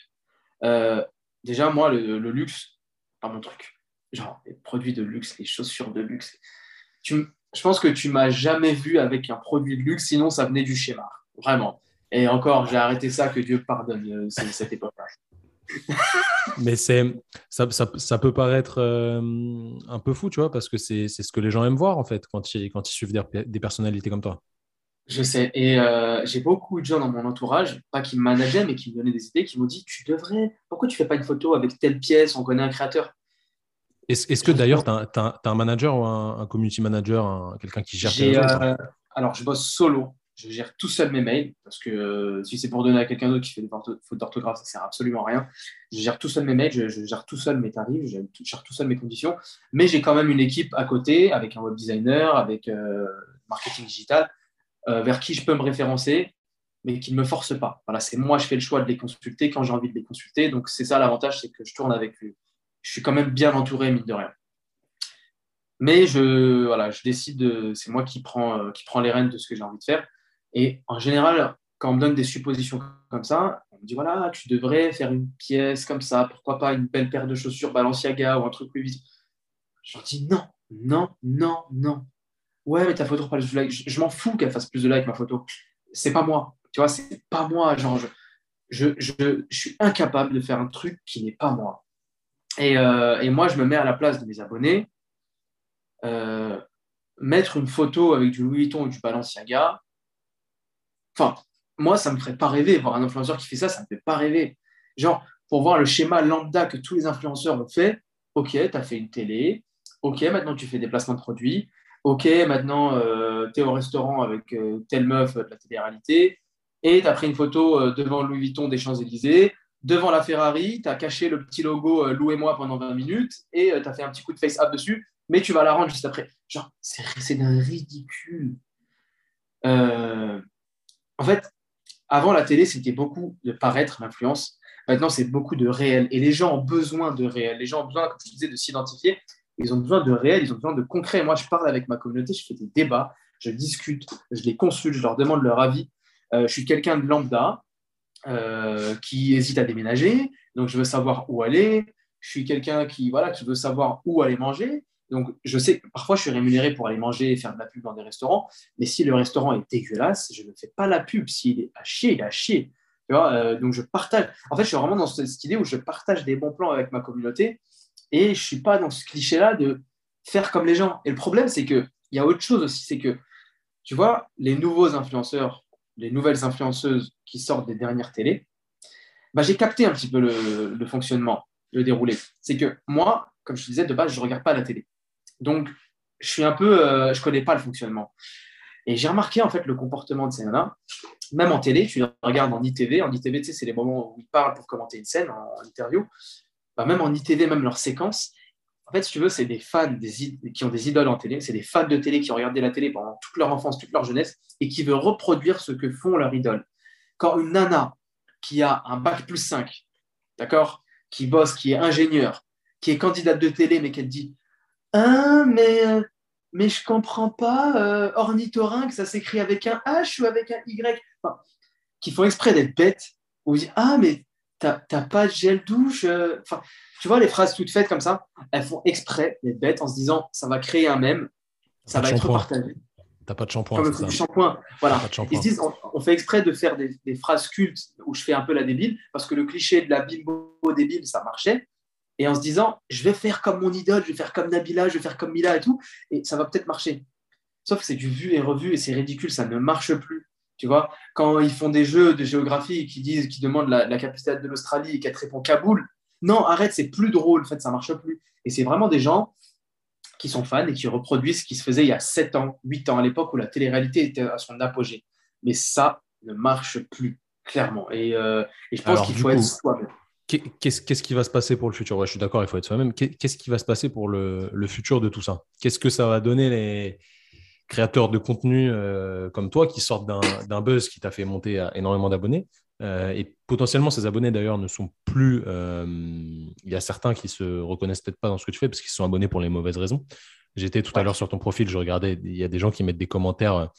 euh, déjà, moi, le, luxe, pas mon truc. Genre, les produits de luxe, les chaussures de luxe. Je pense que tu m'as jamais vu avec un produit de luxe, sinon ça venait du schéma. Vraiment. Et encore, j'ai arrêté ça, que Dieu pardonne euh, cette époque-là. <laughs> Mais c'est ça, ça, peut paraître euh, un peu fou, tu vois, parce que c'est ce que les gens aiment voir, en fait, quand ils, quand ils suivent des, personnalités comme toi. Je sais. Et euh, j'ai beaucoup de gens dans mon entourage, pas qui me manageaient, mais qui me donnaient des idées, qui m'ont dit Tu devrais, pourquoi tu fais pas une photo avec telle pièce On connaît un créateur? Est-ce que d'ailleurs, tu as, un manager ou un, community manager, quelqu'un qui gère tes euh, Alors, je bosse solo je gère tout seul mes mails parce que euh, si c'est pour donner à quelqu'un d'autre qui fait des fautes d'orthographe, ça sert absolument à rien. Je gère tout seul mes mails, je, gère tout seul mes tarifs, je gère tout seul mes conditions, mais j'ai quand même une équipe à côté avec un web designer, avec euh, marketing digital, euh, vers qui je peux me référencer, mais qui ne me force pas. Voilà, c'est moi, je fais le choix de les consulter quand j'ai envie de les consulter. Donc c'est ça l'avantage, c'est que je tourne avec lui. Je suis quand même bien entouré, mine de rien. Mais je, voilà, je décide, c'est moi qui prends, qui prends les rênes de ce que j'ai envie de faire. Et en général, quand on me donne des suppositions comme ça, on me dit voilà, tu devrais faire une pièce comme ça, pourquoi pas une belle paire de chaussures Balenciaga ou un truc vite. Je dis non, non, non, non. Ouais, mais ta photo pas de likes. Je, m'en fous qu'elle fasse plus de likes, ma photo. C'est pas moi. Tu vois, c'est pas moi. Genre, je, suis incapable de faire un truc qui n'est pas moi. Et, euh, et, moi, je me mets à la place de mes abonnés. Euh, mettre une photo avec du Louis Vuitton ou du Balenciaga, Enfin, moi, ça me ferait pas rêver. Voir un influenceur qui fait ça, ça me fait pas rêver. Genre, pour voir le schéma lambda que tous les influenceurs ont fait, ok, tu as fait une télé, ok, maintenant tu fais des placements de produits, ok, maintenant euh, tu es au restaurant avec telle meuf de la télé-réalité, et tu as pris une photo devant Louis Vuitton des Champs-Élysées, devant la Ferrari, tu as caché le petit logo Louez-moi pendant 20 minutes, et tu as fait un petit coup de face-up dessus, mais tu vas la rendre juste après. Genre, c'est d'un ridicule. Euh, en fait, avant la télé, c'était beaucoup de paraître, l'influence. Maintenant, c'est beaucoup de réel. Et les gens ont besoin de réel. Les gens ont besoin, comme je disais, de s'identifier. Ils ont besoin de réel, ils ont besoin de concret. Moi, je parle avec ma communauté, je fais des débats, je discute, je les consulte, je leur demande leur avis. Euh, je suis quelqu'un de lambda euh, qui hésite à déménager, donc je veux savoir où aller. Je suis quelqu'un qui, voilà, qui veut savoir où aller manger. Donc, je sais que parfois, je suis rémunéré pour aller manger et faire de la pub dans des restaurants, mais si le restaurant est dégueulasse, je ne fais pas la pub. S'il est à chier, il est à chier. Euh, donc, je partage. En fait, je suis vraiment dans cette idée où je partage des bons plans avec ma communauté et je ne suis pas dans ce cliché-là de faire comme les gens. Et le problème, c'est qu'il y a autre chose aussi, c'est que, tu vois, les nouveaux influenceurs, les nouvelles influenceuses qui sortent des dernières télés, bah, j'ai capté un petit peu le, fonctionnement, le déroulé. C'est que moi, comme je te disais, de base, je ne regarde pas la télé. Donc, je suis un peu, euh, je connais pas le fonctionnement. Et j'ai remarqué en fait le comportement de ces nanas, même en télé, tu regardes en ITV, en ITV, c'est les moments où ils parlent pour commenter une scène en, interview. Bah, même en ITV, même leurs séquences, en fait, si tu veux, c'est des fans qui ont des idoles en télé, c'est des fans de télé qui ont regardé la télé pendant toute leur enfance, toute leur jeunesse, et qui veulent reproduire ce que font leurs idoles. Quand une nana qui a un bac plus 5, d'accord, qui bosse, qui est ingénieur, qui est candidate de télé, mais qu'elle dit ah, mais, mais je comprends pas, euh, ornithorynque, ça s'écrit avec un H ou avec un Y? Qui font exprès d'être bêtes, ou dire Ah, mais t'as pas de gel douche euh. enfin, Tu vois, les phrases toutes faites comme ça, elles font exprès d'être bêtes en se disant Ça va créer un mème, ça va être partagé. T'as pas de shampoing. Comme le du shampoing. Voilà. Ils disent on, fait exprès de faire des, phrases cultes où je fais un peu la débile, parce que le cliché de la bimbo débile, ça marchait. Et en se disant, je vais faire comme mon idole, je vais faire comme Nabila, je vais faire comme Mila et tout, et ça va peut-être marcher. Sauf que c'est du vu et revu et c'est ridicule, ça ne marche plus. Tu vois, quand ils font des jeux de géographie qui disent, qui demandent la, la capitale de l'Australie et qu'elle te répond Kaboul, non, arrête, c'est plus drôle, en fait, ça marche plus. Et c'est vraiment des gens qui sont fans et qui reproduisent ce qui se faisait il y a 7 ans, 8 ans, à l'époque où la télé-réalité était à son apogée. Mais ça ne marche plus, clairement. Et, euh, je pense qu'il faut être soi-même. Qu'est-ce qui va se passer pour le futur? Je suis d'accord, il faut être soi-même. Qu'est-ce qui va se passer pour le, futur de tout ça? Qu'est-ce que ça va donner les créateurs de contenu euh, comme toi qui sortent d'un buzz qui t'a fait monter énormément d'abonnés euh, et potentiellement, ces abonnés d'ailleurs ne sont plus. Euh, il y a certains qui se reconnaissent peut-être pas dans ce que tu fais parce qu'ils sont abonnés pour les mauvaises raisons. J'étais tout à l'heure sur ton profil, je regardais, il y a des gens qui mettent des commentaires,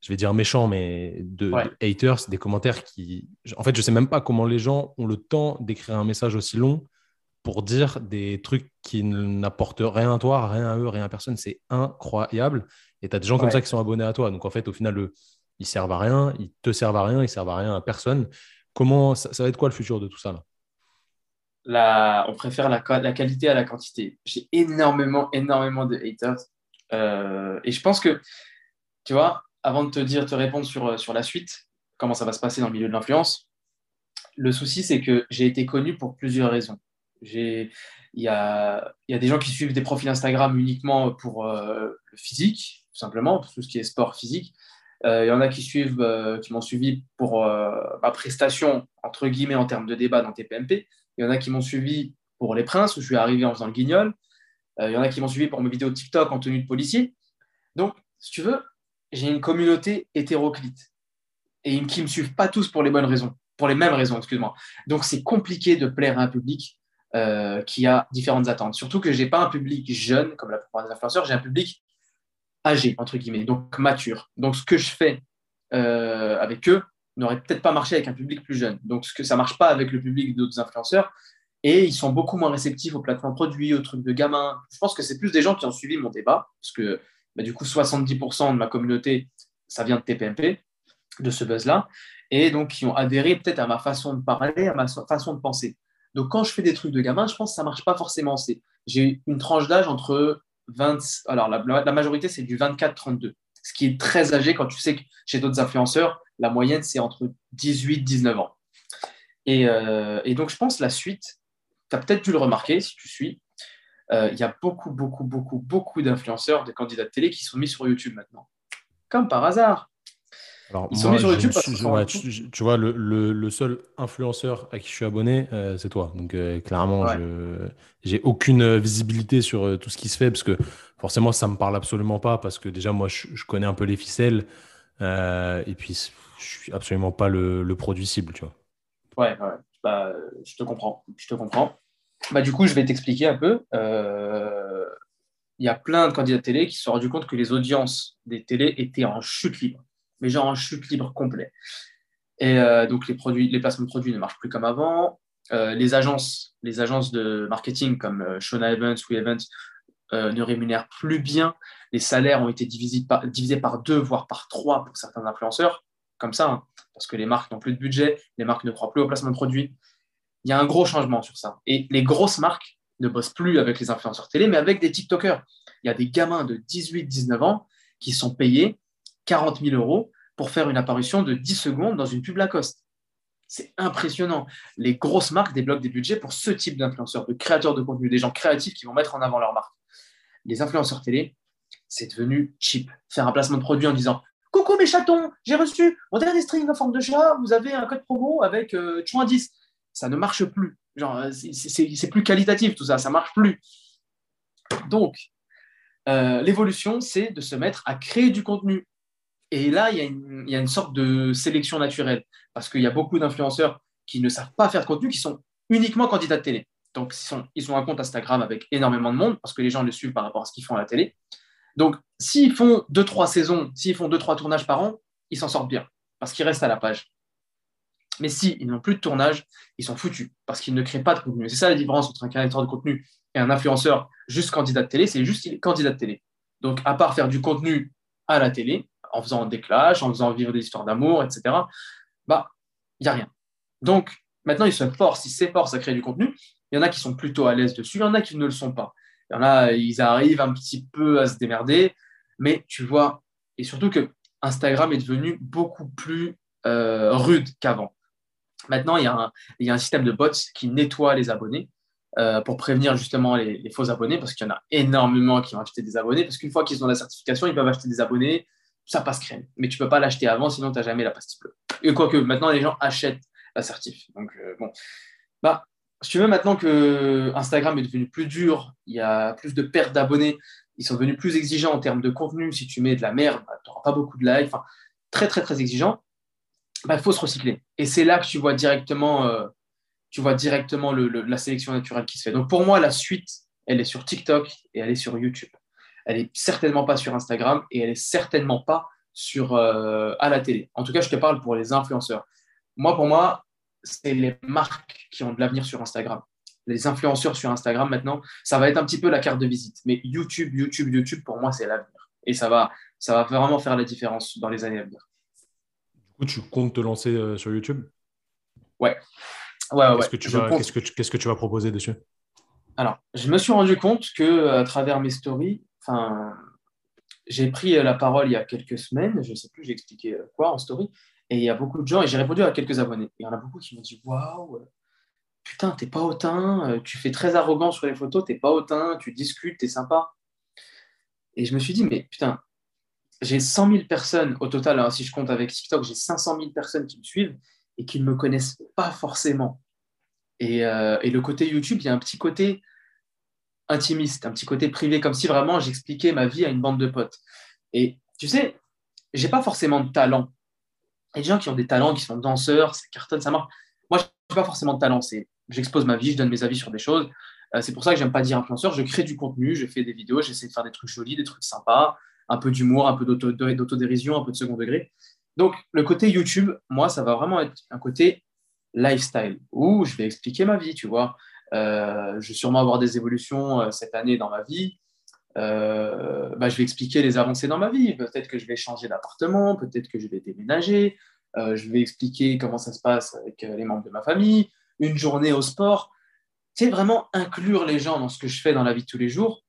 je vais dire méchants, mais de, haters, des commentaires qui. En fait, je sais même pas comment les gens ont le temps d'écrire un message aussi long pour dire des trucs qui n'apportent rien à toi, rien à eux, rien à personne. C'est incroyable. Et tu as des gens comme ça qui sont abonnés à toi. Donc en fait, au final, le, ils servent à rien, ils te servent à rien, ils servent à rien à personne. Comment ça, va être quoi le futur de tout ça là? On préfère la, la, qualité à la quantité. J'ai énormément, énormément de haters. Euh, et je pense que, tu vois, avant de te dire, te répondre sur, sur la suite, comment ça va se passer dans le milieu de l'influence, le souci, c'est que j'ai été connu pour plusieurs raisons. Il y a, y a, des gens qui suivent des profils Instagram uniquement pour euh, le physique, tout simplement, tout ce qui est sport physique. Euh, il y en a qui suivent, euh, qui m'ont suivi pour euh, ma prestation, entre guillemets, en termes de débat dans TPMP. Il y en a qui m'ont suivi pour Les Princes, où je suis arrivé en faisant le guignol. Il y en a qui m'ont suivi pour mes vidéos TikTok en tenue de policier. Donc, si tu veux, j'ai une communauté hétéroclite et qui ne me suivent pas tous pour les bonnes raisons, pour les mêmes raisons, excuse-moi. Donc, c'est compliqué de plaire à un public qui a différentes attentes. Surtout que je n'ai pas un public jeune, comme la plupart des influenceurs, j'ai un public âgé, entre guillemets, donc mature. Donc, ce que je fais euh, avec eux n'aurait peut-être pas marché avec un public plus jeune. Donc, ce que ça marche pas avec le public d'autres influenceurs. Et ils sont beaucoup moins réceptifs aux plateformes produits, aux trucs de gamins. Je pense que c'est plus des gens qui ont suivi mon débat, parce que bah, du coup, 70% de ma communauté, ça vient de TPMP, de ce buzz-là, et donc qui ont adhéré peut-être à ma façon de parler, à ma façon de penser. Donc, quand je fais des trucs de gamins, je pense que ça marche pas forcément. J'ai une tranche d'âge entre 20, alors la, majorité, c'est du 24-32, ce qui est très âgé quand tu sais que chez d'autres influenceurs, la moyenne, c'est entre 18 19 ans. Euh, et, donc, je pense la suite, tu as peut-être dû le remarquer si tu suis, euh, il y a beaucoup, beaucoup, beaucoup, beaucoup d'influenceurs, de candidats de télé qui sont mis sur YouTube maintenant. Comme par hasard. Alors, Ils sont mis sur YouTube tu, vois, le, seul influenceur à qui je suis abonné, euh, c'est toi. Donc, euh, clairement, je j'ai aucune visibilité sur euh, tout ce qui se fait parce que forcément, ça me parle absolument pas parce que déjà, moi, je, connais un peu les ficelles et puis je suis absolument pas le, produit cible, tu vois. Ouais, ouais. Bah, je te comprends. Je te comprends. Bah, du coup, je vais t'expliquer un peu. Il y a plein de candidats de télé qui se sont rendus compte que les audiences des télés étaient en chute libre mais genre en chute libre complet. Et euh, donc les, produits, les placements de produits ne marchent plus comme avant. Euh, les, agences, les agences de marketing comme euh, Shona Evans ou Evans ne rémunèrent plus bien. Les salaires ont été divisés par, divisés par deux, voire par trois pour certains influenceurs, comme ça, hein, parce que les marques n'ont plus de budget, les marques ne croient plus au placement de produits. Il y a un gros changement sur ça. Et les grosses marques ne bossent plus avec les influenceurs télé, mais avec des TikTokers. Il y a des gamins de 18-19 ans qui sont payés 40 000 euros pour faire une apparition de 10 secondes dans une pub Lacoste. C'est impressionnant. Les grosses marques débloquent des budgets pour ce type d'influenceurs, de créateurs de contenu, des gens créatifs qui vont mettre en avant leur marque. Les influenceurs télé, c'est devenu cheap. Faire un placement de produit en disant Coucou mes chatons, j'ai reçu mon dernier string en forme de chat, vous avez un code promo avec euh, 10. Ça ne marche plus. Genre, c'est plus qualitatif tout ça, ça marche plus. Donc, euh, l'évolution, c'est de se mettre à créer du contenu et là, il y, a une, sorte de sélection naturelle, parce qu'il y a beaucoup d'influenceurs qui ne savent pas faire de contenu, qui sont uniquement candidats de télé. Donc, ils, ont un compte Instagram avec énormément de monde, parce que les gens le suivent par rapport à ce qu'ils font à la télé. Donc, s'ils font deux, trois saisons, s'ils font deux, trois tournages par an, ils s'en sortent bien, parce qu'ils restent à la page. Mais s'ils n'ont plus de tournage, ils sont foutus, parce qu'ils ne créent pas de contenu. C'est ça la différence entre un créateur de contenu et un influenceur juste candidat de télé, c'est juste qu'il est candidat de télé. Donc, à part faire du contenu à la télé, en faisant des clashs, en faisant vivre des histoires d'amour, etc., bah, il n'y a rien. Donc, maintenant, ils se forcent, ils s'efforcent à créer du contenu. Il y en a qui sont plutôt à l'aise dessus, il y en a qui ne le sont pas. Il y en a, ils arrivent un petit peu à se démerder, mais tu vois, et surtout que Instagram est devenu beaucoup plus euh, rude qu'avant. Maintenant, il y, a un, il y, a un, système de bots qui nettoie les abonnés euh, pour prévenir justement les, faux abonnés, parce qu'il y en a énormément qui ont acheté des abonnés, parce qu'une fois qu'ils ont la certification, ils peuvent acheter des abonnés, ça passe crème. Mais tu ne peux pas l'acheter avant, sinon tu n'as jamais la pastille bleue. Et quoique, maintenant, les gens achètent la certif. Donc, euh, bon. Bah, si tu veux, maintenant que Instagram est devenu plus dur, il y a plus de pertes d'abonnés, ils sont devenus plus exigeants en termes de contenu. Si tu mets de la merde, bah, tu n'auras pas beaucoup de likes. Enfin, très, très, très exigeant. Il bah, faut se recycler. Et c'est là que tu vois directement, euh, tu vois directement la sélection naturelle qui se fait. Donc, pour moi, la suite, elle est sur TikTok et elle est sur YouTube. Elle n'est certainement pas sur Instagram et elle n'est certainement pas sur, euh, à la télé. En tout cas, je te parle pour les influenceurs. Moi, pour moi, c'est les marques qui ont de l'avenir sur Instagram les influenceurs sur Instagram maintenant, ça va être un petit peu la carte de visite. Mais YouTube, YouTube, YouTube, pour moi, c'est l'avenir. Et ça va, ça va vraiment faire la différence dans les années à venir. Du coup, tu comptes te lancer euh, sur YouTube? Ouais. ouais, ouais qu'est-ce, que tu vas, qu'est-ce, que tu, qu'est-ce que tu vas proposer dessus? Alors, je me suis rendu compte que à travers mes stories, enfin, j'ai pris la parole il y a quelques semaines, je ne sais plus, j'ai expliqué euh, quoi en story, et il y a beaucoup de gens, et j'ai répondu à quelques abonnés. Il y en a beaucoup qui m'ont dit Waouh, putain, t'es pas hautain, euh, tu fais très arrogant sur les photos, t'es pas hautain, tu discutes, t'es sympa. Et je me suis dit, mais putain, j'ai 100 000 personnes au total, hein, si je compte avec TikTok, j'ai 500 000 personnes qui me suivent et qui ne me connaissent pas forcément. Et, euh, et, le côté YouTube, il y a un petit côté intimiste, un petit côté privé, comme si vraiment j'expliquais ma vie à une bande de potes. Et tu sais, j'ai pas forcément de talent. Il y a des gens qui ont des talents, qui sont danseurs, ça cartonne, ça marche. Moi, je n'ai pas forcément de talent. C'est j'expose ma vie, je donne mes avis sur des choses. Euh, c'est pour ça que j'aime pas dire influenceur. Je crée du contenu, je fais des vidéos, j'essaie de faire des trucs jolis, des trucs sympas, un peu d'humour, un peu d'autodérision, un peu de second degré. Donc, le côté YouTube, moi, ça va vraiment être un côté lifestyle où je vais expliquer ma vie, tu vois. Euh, je vais sûrement avoir des évolutions euh, cette année dans ma vie. bah, je vais expliquer les avancées dans ma vie. Peut-être que je vais changer d'appartement, peut-être que je vais déménager. je vais expliquer comment ça se passe avec les membres de ma famille une journée au sport. C'est vraiment inclure les gens dans ce que je fais dans la vie de tous les jours.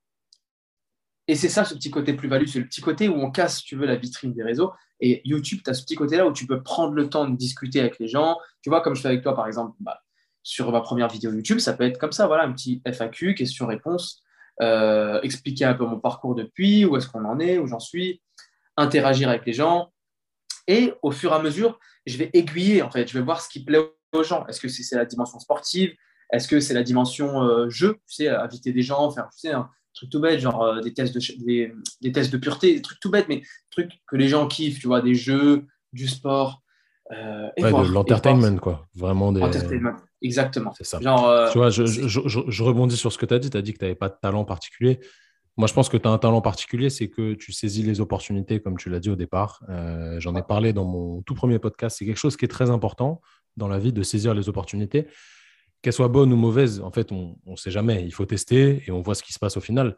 Et c'est ça, ce petit côté plus-value, c'est le petit côté où on casse, tu veux, la vitrine des réseaux. Et YouTube, tu as ce petit côté-là où tu peux prendre le temps de discuter avec les gens. Tu vois, comme je fais avec toi, par exemple, bah, sur ma première vidéo YouTube, ça peut être comme ça, voilà, un petit FAQ, question-réponse, euh, expliquer un peu mon parcours depuis, où est-ce qu'on en est, où j'en suis, interagir avec les gens. Et au fur et à mesure, je vais aiguiller, en fait, je vais voir ce qui plaît aux gens Est-ce que c'est la dimension sportive? Est-ce que c'est la dimension euh, jeu? Tu sais, inviter des gens, faire tu sais, un truc tout bête, genre euh, des, tests de, des, tests de pureté, des trucs tout bêtes, mais trucs que les gens kiffent, tu vois, des jeux, du sport. Euh, de l'entertainment, quoi. Vraiment des. Entertainment, exactement. C'est ça. Genre, tu vois, je, je, je, rebondis sur ce que tu as dit. Tu as dit que tu n'avais pas de talent particulier. Moi, je pense que tu as un talent particulier, c'est que tu saisis les opportunités, comme tu l'as dit au départ. J'en ai parlé dans mon tout premier podcast. C'est quelque chose qui est très important dans la vie de saisir les opportunités. Qu'elles soient bonnes ou mauvaises, en fait, on ne sait jamais. Il faut tester et on voit ce qui se passe au final.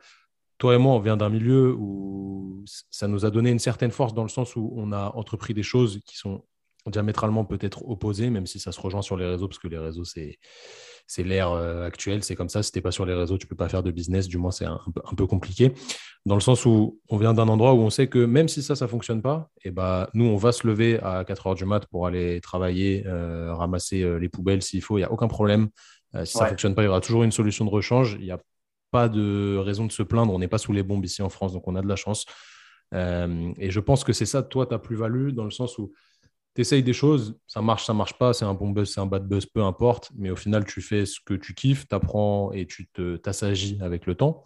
Toi et moi, on vient d'un milieu où ça nous a donné une certaine force dans le sens où on a entrepris des choses qui sont diamétralement peut-être opposées, même si ça se rejoint sur les réseaux, parce que les réseaux, c'est c'est l'ère euh, actuelle, c'est comme ça. Si tu n'es pas sur les réseaux, tu ne peux pas faire de business, du moins c'est un, peu compliqué. Dans le sens où on vient d'un endroit où on sait que même si ça, ça ne fonctionne pas, et eh ben, nous, on va se lever à 4 heures du mat pour aller travailler, euh, ramasser euh, les poubelles s'il faut, il n'y a aucun problème. si ça ne fonctionne pas, il y aura toujours une solution de rechange. Il n'y a pas de raison de se plaindre. On n'est pas sous les bombes ici en France, donc on a de la chance. et je pense que c'est ça, toi, ta plus-value, dans le sens où tu essayes des choses, ça marche, ça marche pas, c'est un bon buzz, c'est un bad buzz, peu importe, mais au final, tu fais ce que tu kiffes, tu apprends et tu t'assagis avec le temps,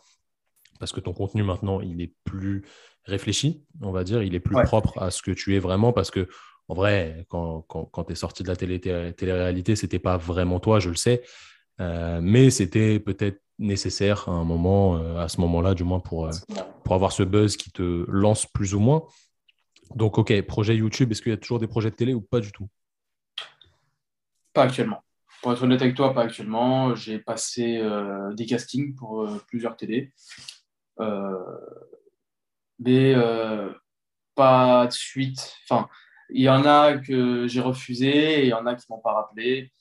parce que ton contenu maintenant, il est plus réfléchi, on va dire, il est plus propre à ce que tu es vraiment, parce que en vrai, quand, quand, tu es sorti de la télé, télé-réalité, c'était pas vraiment toi, je le sais, euh, mais c'était peut-être nécessaire à un moment, euh, à ce moment-là, du moins, pour, euh, pour avoir ce buzz qui te lance plus ou moins. Donc, OK, projet YouTube, est-ce qu'il y a toujours des projets de télé ou pas du tout? Pas actuellement. Pour être honnête avec toi, pas actuellement. J'ai passé euh, des castings pour euh, plusieurs télé. Euh, mais pas de suite. Enfin, il y en a que j'ai refusé et il y en a qui m'ont pas rappelé.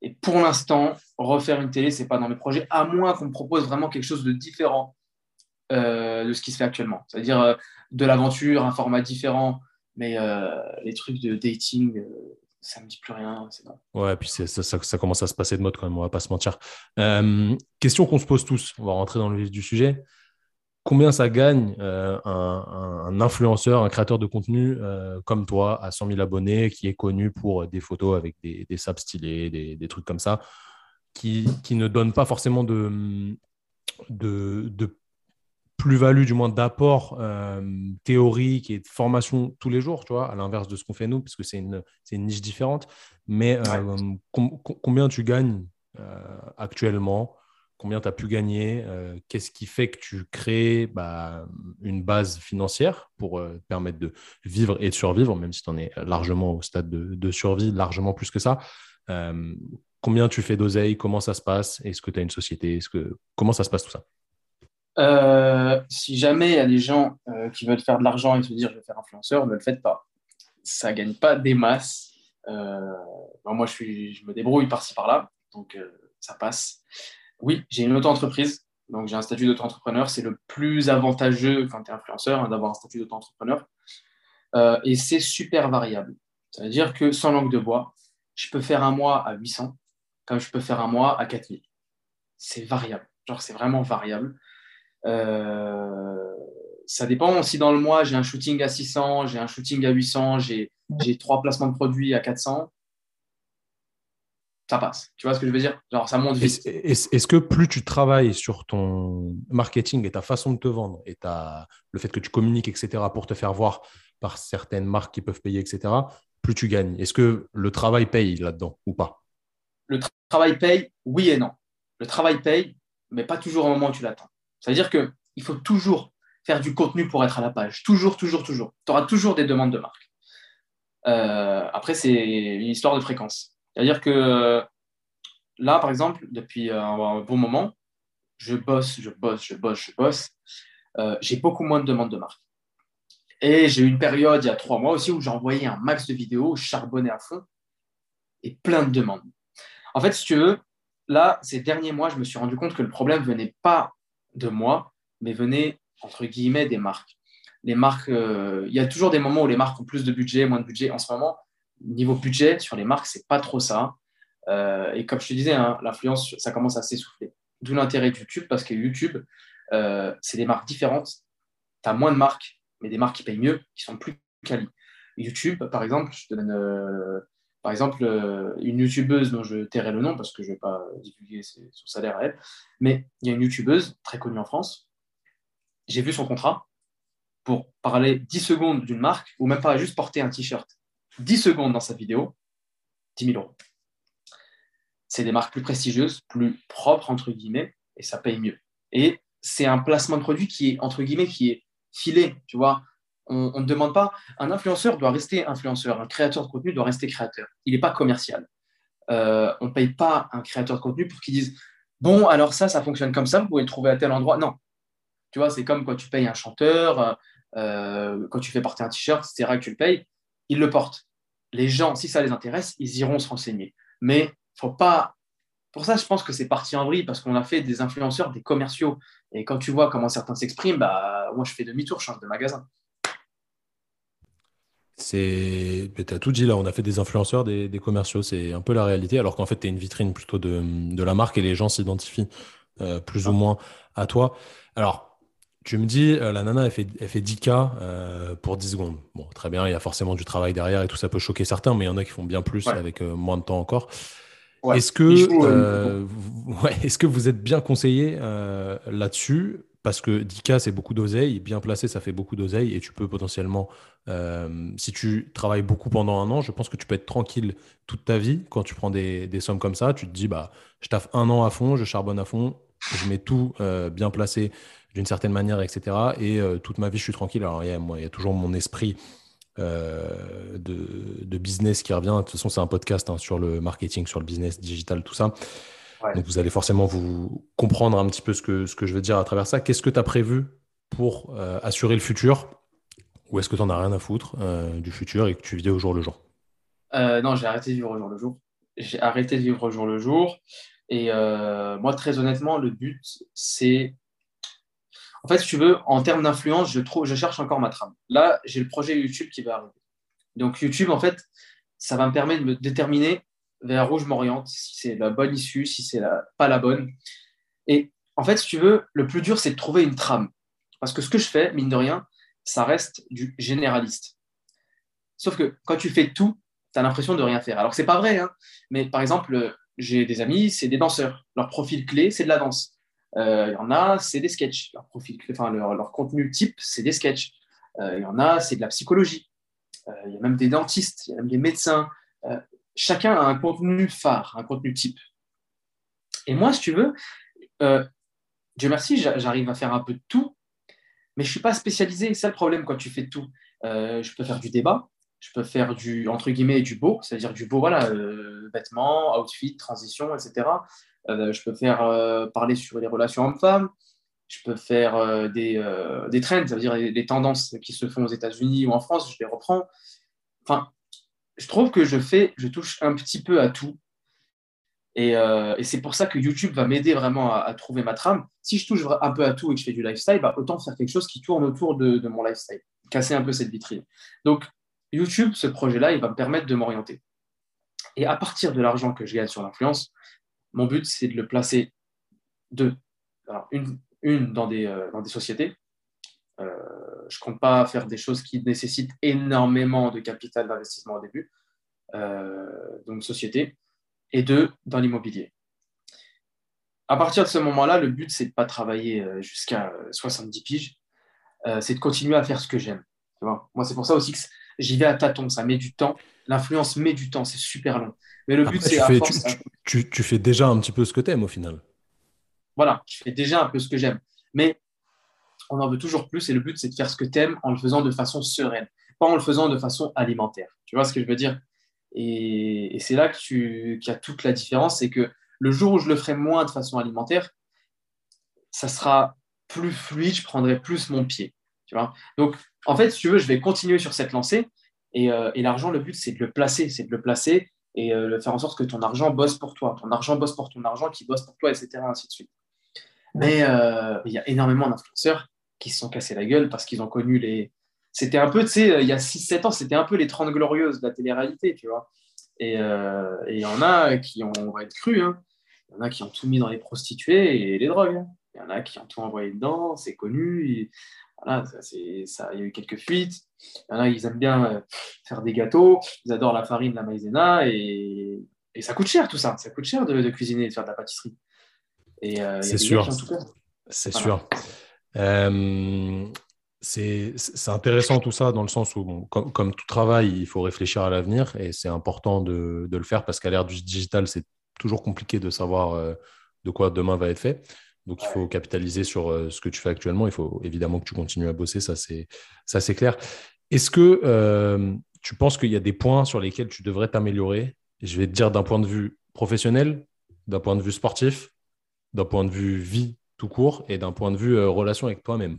Et pour l'instant, refaire une télé, c'est pas dans mes projets, à moins qu'on me propose vraiment quelque chose de différent de ce qui se fait actuellement. C'est-à-dire euh, de l'aventure, un format différent, mais euh, les trucs de dating, ça me dit plus rien. Ouais, puis ça, commence à se passer de mode quand même, on va pas se mentir. question qu'on se pose tous, on va rentrer dans le vif du sujet combien ça gagne euh, un, influenceur, un créateur de contenu euh, comme toi, à 100 000 abonnés, qui est connu pour des photos avec des, des sables stylés, des, trucs comme ça, qui, ne donne pas forcément de, plus-value, du moins d'apport euh, théorique et de formation tous les jours, tu vois, à l'inverse de ce qu'on fait nous, parce que c'est une, une, niche différente. Mais combien tu gagnes actuellement? Combien tu as pu gagner, euh, qu'est-ce qui fait que tu crées bah, une base financière pour euh, permettre de vivre et de survivre, même si tu en es largement au stade de, survie, largement plus que ça. Euh, combien tu fais d'oseille, comment ça se passe, est-ce que tu as une société, que... comment ça se passe tout ça? Si jamais il y a des gens qui veulent faire de l'argent et se dire je vais faire influenceur, ne le faites pas. Ça ne gagne pas des masses. moi, je, suis, je me débrouille par-ci par-là, donc ça passe. Oui, j'ai une auto-entreprise. Donc, j'ai un statut d'auto-entrepreneur. C'est le plus avantageux quand tu es influenceur hein, d'avoir un statut d'auto-entrepreneur. Euh, et c'est super variable. Ça veut dire que sans langue de bois, je peux faire un mois à 800, comme je peux faire un mois à 4000. C'est variable. Genre, c'est vraiment variable. Euh, ça dépend. Si dans le mois, j'ai un shooting à 600, j'ai un shooting à 800, j'ai trois placements de produits à 400, ça passe. Tu vois ce que je veux dire? Genre, ça monte vite. Est-ce que plus tu travailles sur ton marketing et ta façon de te vendre et ta, le fait que tu communiques, etc., pour te faire voir par certaines marques qui peuvent payer, etc., plus tu gagnes? Est-ce que le travail paye là-dedans ou pas? Le travail paye, oui et non. Le travail paye, mais pas toujours au moment où tu l'attends. Ça veut dire qu'il faut toujours faire du contenu pour être à la page. Toujours, toujours, toujours. Tu auras toujours des demandes de marque. Euh, après, c'est une histoire de fréquence. C'est-à-dire que là, par exemple, depuis un bon moment, je bosse, je bosse, je bosse, je bosse. Euh, j'ai beaucoup moins de demandes de marque. Et j'ai eu une période, il y a trois mois aussi, où j'ai envoyé un max de vidéos, charbonné à fond, et plein de demandes. En fait, si tu veux, là, ces derniers mois, je me suis rendu compte que le problème venait pas de moi, mais venait, entre guillemets, des marques. Les marques, euh, il y a toujours des moments où les marques ont plus de budget, moins de budget. En ce moment, niveau budget, sur les marques, c'est pas trop ça. Euh, et comme je te disais, hein, l'influence, ça commence à s'essouffler. D'où l'intérêt de YouTube, parce que YouTube, euh, c'est des marques différentes. Tu as moins de marques, mais des marques qui payent mieux, qui sont plus quali. YouTube, par exemple, je te donne par exemple une YouTubeuse dont je tairai le nom parce que je ne vais pas divulguer son salaire à elle, mais il y a une YouTubeuse très connue en France. J'ai vu son contrat pour parler 10 secondes d'une marque ou même pas juste porter un t-shirt 10 secondes dans sa vidéo, 10 000 euros. C'est des marques plus prestigieuses, plus propres, entre guillemets, et ça paye mieux. Et c'est un placement de produit qui est, entre guillemets, qui est filé, tu vois. On ne demande pas, un influenceur doit rester influenceur, un créateur de contenu doit rester créateur. Il n'est pas commercial. Euh, on ne paye pas un créateur de contenu pour qu'il dise, bon, alors ça, ça fonctionne comme ça, vous pouvez le trouver à tel endroit. Non. Tu vois, c'est comme quand tu payes un chanteur, euh, quand tu fais porter un t-shirt, etc., que tu le payes, il le porte les gens, si ça les intéresse, ils iront se renseigner. Mais faut pas. Pour ça, je pense que c'est parti en vrille parce qu'on a fait des influenceurs, des commerciaux. Et quand tu vois comment certains s'expriment, bah, moi, je fais demi-tour, je change de magasin. C'est, as tout dit là, on a fait des influenceurs, des, commerciaux, c'est un peu la réalité, alors qu'en fait, tu es une vitrine plutôt de, la marque et les gens s'identifient euh, plus ou moins à toi. Alors, tu me dis, euh, la nana, elle fait, elle fait 10K euh, pour 10 secondes. Bon, très bien, il y a forcément du travail derrière et tout ça peut choquer certains, mais il y en a qui font bien plus avec moins de temps encore. Est-ce que, <laughs> est que vous êtes bien conseillé là-dessus Parce que 10K, c'est beaucoup d'oseille. Bien placé, ça fait beaucoup d'oseille. Et tu peux potentiellement, si tu travailles beaucoup pendant un an, je pense que tu peux être tranquille toute ta vie quand tu prends des, sommes comme ça. Tu te dis, bah, je taffe un an à fond, je charbonne à fond, je mets tout bien placé d'une certaine manière, etc. Et euh, toute ma vie, je suis tranquille. Alors, il y y a toujours mon esprit euh, de, business qui revient. De toute façon, c'est un podcast hein, sur le marketing, sur le business digital, tout ça. Donc, vous allez forcément vous comprendre un petit peu ce que, ce que je veux dire à travers ça. Qu'est-ce que tu as prévu pour euh, assurer le futur? Ou est-ce que tu n'en as rien à foutre du futur et que tu vis au jour le jour? Non, j'ai arrêté de vivre au jour le jour. J'ai arrêté de vivre au jour le jour. Et moi, très honnêtement, le but, c'est en fait, si tu veux, en termes d'influence, je, je cherche encore ma trame. Là, j'ai le projet YouTube qui va arriver. Donc, YouTube, en fait, ça va me permettre de me déterminer vers où je m'oriente, si c'est la bonne issue, si c'est pas la bonne. Et en fait, si tu veux, le plus dur, c'est de trouver une trame. Parce que ce que je fais, mine de rien, ça reste du généraliste. Sauf que quand tu fais tout, tu as l'impression de rien faire. Alors, c'est pas vrai, hein, mais par exemple, j'ai des amis, c'est des danseurs. Leur profil clé, c'est de la danse. Euh, il y en a, c'est des sketchs. Leur, contenu type, c'est des sketchs. Euh, il y en a, c'est de la psychologie. Euh, il y a même des dentistes, il y a même des médecins. Chacun a un contenu phare, un contenu type. Et moi, si tu veux, Dieu merci, j'arrive à faire un peu de tout, mais je ne suis pas spécialisé. C'est le problème quand tu fais tout. je peux faire du débat, je peux faire du, entre guillemets, du beau, c'est-à-dire du beau, voilà, vêtements, outfit, transition, etc. Euh, je peux faire euh, parler sur les relations hommes-femmes. Je peux faire euh, des, des trends, ça veut dire les, tendances qui se font aux États-Unis ou en France, je les reprends. Enfin, je trouve que je fais, je touche un petit peu à tout. Et, et c'est pour ça que YouTube va m'aider vraiment à, trouver ma trame. Si je touche un peu à tout et que je fais du lifestyle, bah, autant faire quelque chose qui tourne autour de, mon lifestyle, casser un peu cette vitrine. Donc, YouTube, ce projet-là, il va me permettre de m'orienter. Et à partir de l'argent que je gagne sur l'influence, mon but, c'est de le placer deux. une, une dans, des, euh, dans des sociétés. Euh, je ne compte pas faire des choses qui nécessitent énormément de capital d'investissement au début. Euh, donc, société. Et deux, dans l'immobilier. À partir de ce moment-là, le but, c'est de ne pas travailler jusqu'à 70 piges. c'est de continuer à faire ce que j'aime. Moi, c'est pour ça aussi que j'y vais à tâtons. Ça met du temps. L'influence met du temps. C'est super long. Mais le but, c'est à force, tu, fais déjà un petit peu ce que tu aimes au final. Voilà, je fais déjà un peu ce que j'aime. Mais on en veut toujours plus et le but, c'est de faire ce que tu aimes en le faisant de façon sereine, pas en le faisant de façon alimentaire. Tu vois ce que je veux dire? Et, c'est là qu'il y a toute la différence, c'est que le jour où je le ferai moins de façon alimentaire, ça sera plus fluide, je prendrai plus mon pied. Tu vois? Donc, en fait, si tu veux, je vais continuer sur cette lancée. Et, euh, l'argent, le but, c'est de le placer, c'est de le placer et euh, faire en sorte que ton argent bosse pour toi, ton argent bosse pour ton argent, qui bosse pour toi, etc. Ainsi de suite. Mais euh, il y a énormément d'influenceurs qui se sont cassés la gueule parce qu'ils ont connu les. C'était un peu, tu sais, il y a 6-7 ans, c'était un peu les 30 glorieuses de la télé-réalité, tu vois. Euh, et il y en a qui ont, on va être crus, hein. il y en a qui ont tout mis dans les prostituées et les drogues. Hein. Il y en a qui ont tout envoyé dedans, c'est connu. Voilà, ça, ça, il y a eu quelques fuites. Il y en a, ils aiment bien euh, faire des gâteaux, ils adorent la farine, la maïzena, et, et ça coûte cher tout ça. Ça coûte cher de, cuisiner et de faire de la pâtisserie. Et euh, c'est sûr. C'est sûr. Euh, c'est intéressant tout ça dans le sens où, comme, comme, tout travail, il faut réfléchir à l'avenir et c'est important de, de, le faire parce qu'à l'ère du digital, c'est toujours compliqué de savoir de quoi demain va être fait. Donc, il faut capitaliser sur euh, ce que tu fais actuellement. Il faut évidemment que tu continues à bosser, ça c'est clair. Est-ce que euh, tu penses qu'il y a des points sur lesquels tu devrais t'améliorer? Je vais te dire d'un point de vue professionnel, d'un point de vue sportif, d'un point de vue vie tout court et d'un point de vue euh, relation avec toi-même.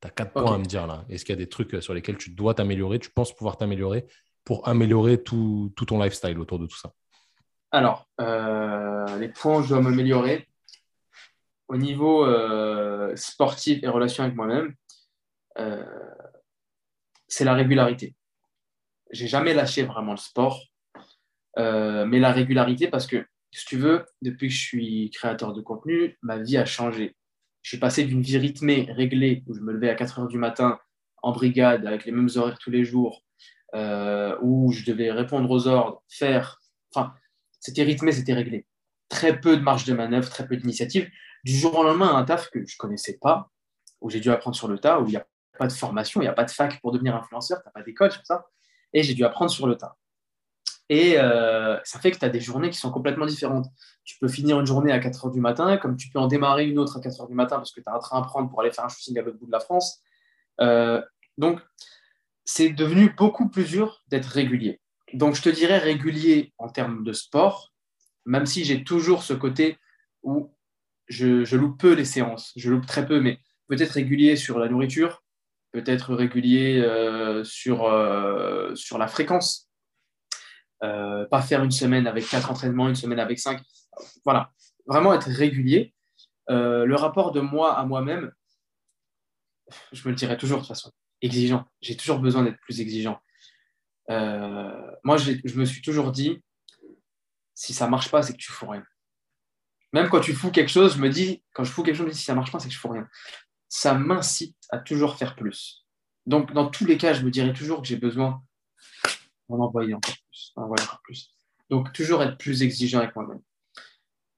Tu as quatre points à me dire là. Est-ce qu'il y a des trucs sur lesquels tu dois t'améliorer, tu penses pouvoir t'améliorer pour améliorer tout, tout, ton lifestyle autour de tout ça? Alors, les points où je dois m'améliorer, au niveau euh, sportif et relation avec moi-même, euh, c'est la régularité. J'ai jamais lâché vraiment le sport, euh, mais la régularité parce que, si tu veux, depuis que je suis créateur de contenu, ma vie a changé. Je suis passé d'une vie rythmée, réglée, où je me levais à 4 heures du matin en brigade avec les mêmes horaires tous les jours, où je devais répondre aux ordres, faire. Enfin, c'était rythmé, c'était réglé. Très peu de marge de manœuvre, très peu d'initiative du jour au lendemain un taf que je ne connaissais pas, où j'ai dû apprendre sur le tas, où il n'y a pas de formation, il n'y a pas de fac pour devenir influenceur, tu n'as pas d'école sur ça. Et j'ai dû apprendre sur le tas. Et euh, ça fait que tu as des journées qui sont complètement différentes. Tu peux finir une journée à 4 h du matin, comme tu peux en démarrer une autre à 4 h du matin parce que tu as un train à prendre pour aller faire un shooting à l'autre bout de la France. Euh, donc, c'est devenu beaucoup plus dur d'être régulier. Donc, je te dirais régulier en termes de sport, même si j'ai toujours ce côté où je, loupe peu les séances. Je loupe très peu, mais peut-être régulier sur la nourriture, peut-être régulier sur, sur la fréquence. Pas faire une semaine avec quatre entraînements, une semaine avec cinq. Voilà, vraiment être régulier. le rapport de moi à moi-même, je me le dirai toujours de toute façon, exigeant. J'ai toujours besoin d'être plus exigeant. moi, je me suis toujours dit, si ça marche pas, c'est que tu fous rien. Même quand tu fous quelque chose, je me dis, quand je fous quelque chose, je me dis, si ça marche pas, c'est que je fous rien. Ça m'incite à toujours faire plus. Donc, dans tous les cas, je me dirais toujours que j'ai besoin d'en envoyer encore plus, encore plus. Donc, toujours être plus exigeant avec moi-même.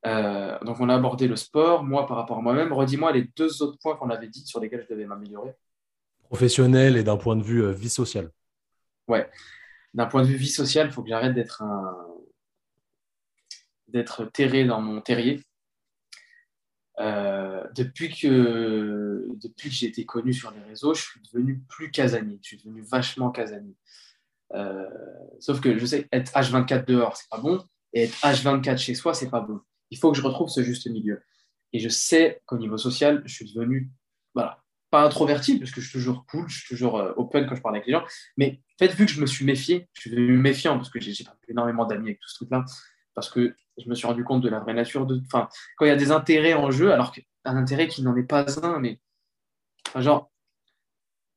Euh, donc, on a abordé le sport, moi par rapport à moi-même. Redis-moi les deux autres points qu'on avait dit sur lesquels je devais m'améliorer. Professionnel et d'un point de vue euh, vie sociale. Ouais. D'un point de vue vie sociale, il faut que j'arrête d'être un, d'être terré dans mon terrier. Euh, depuis que, depuis que j'ai été connu sur les réseaux, je suis devenu plus casanier. Je suis devenu vachement casanier. Euh, sauf que je sais, être H24 dehors, c'est pas bon. Et être H24 chez soi, c'est pas bon. Il faut que je retrouve ce juste milieu. Et je sais qu'au niveau social, je suis devenu, voilà, pas introverti, parce que je suis toujours cool, je suis toujours euh, open quand je parle avec les gens. Mais en fait, vu que je me suis méfié, je suis devenu méfiant, parce que j'ai énormément d'amis avec tout ce truc-là parce que je me suis rendu compte de la vraie nature de. Enfin, quand il y a des intérêts en jeu, alors qu'un intérêt qui n'en est pas un, mais. genre,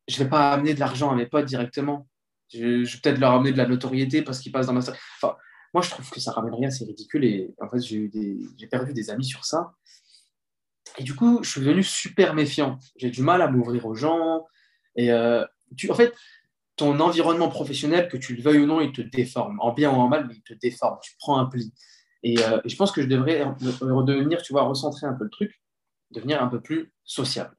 je ne vais pas amener de l'argent à mes potes directement. Je, vais peut-être leur amener de la notoriété parce qu'ils passent dans ma. Enfin, moi, je trouve que ça ramène rien, c'est ridicule. Et en fait, j'ai, perdu des amis sur ça. Et du coup, je suis devenu super méfiant. J'ai du mal à m'ouvrir aux gens. Et euh, tu, en fait, ton environnement professionnel, que tu le veuilles ou non, il te déforme, en bien ou en mal, mais il te déforme, tu prends un pli. Et, euh, je pense que je devrais redevenir, tu vois, recentrer un peu le truc, devenir un peu plus sociable.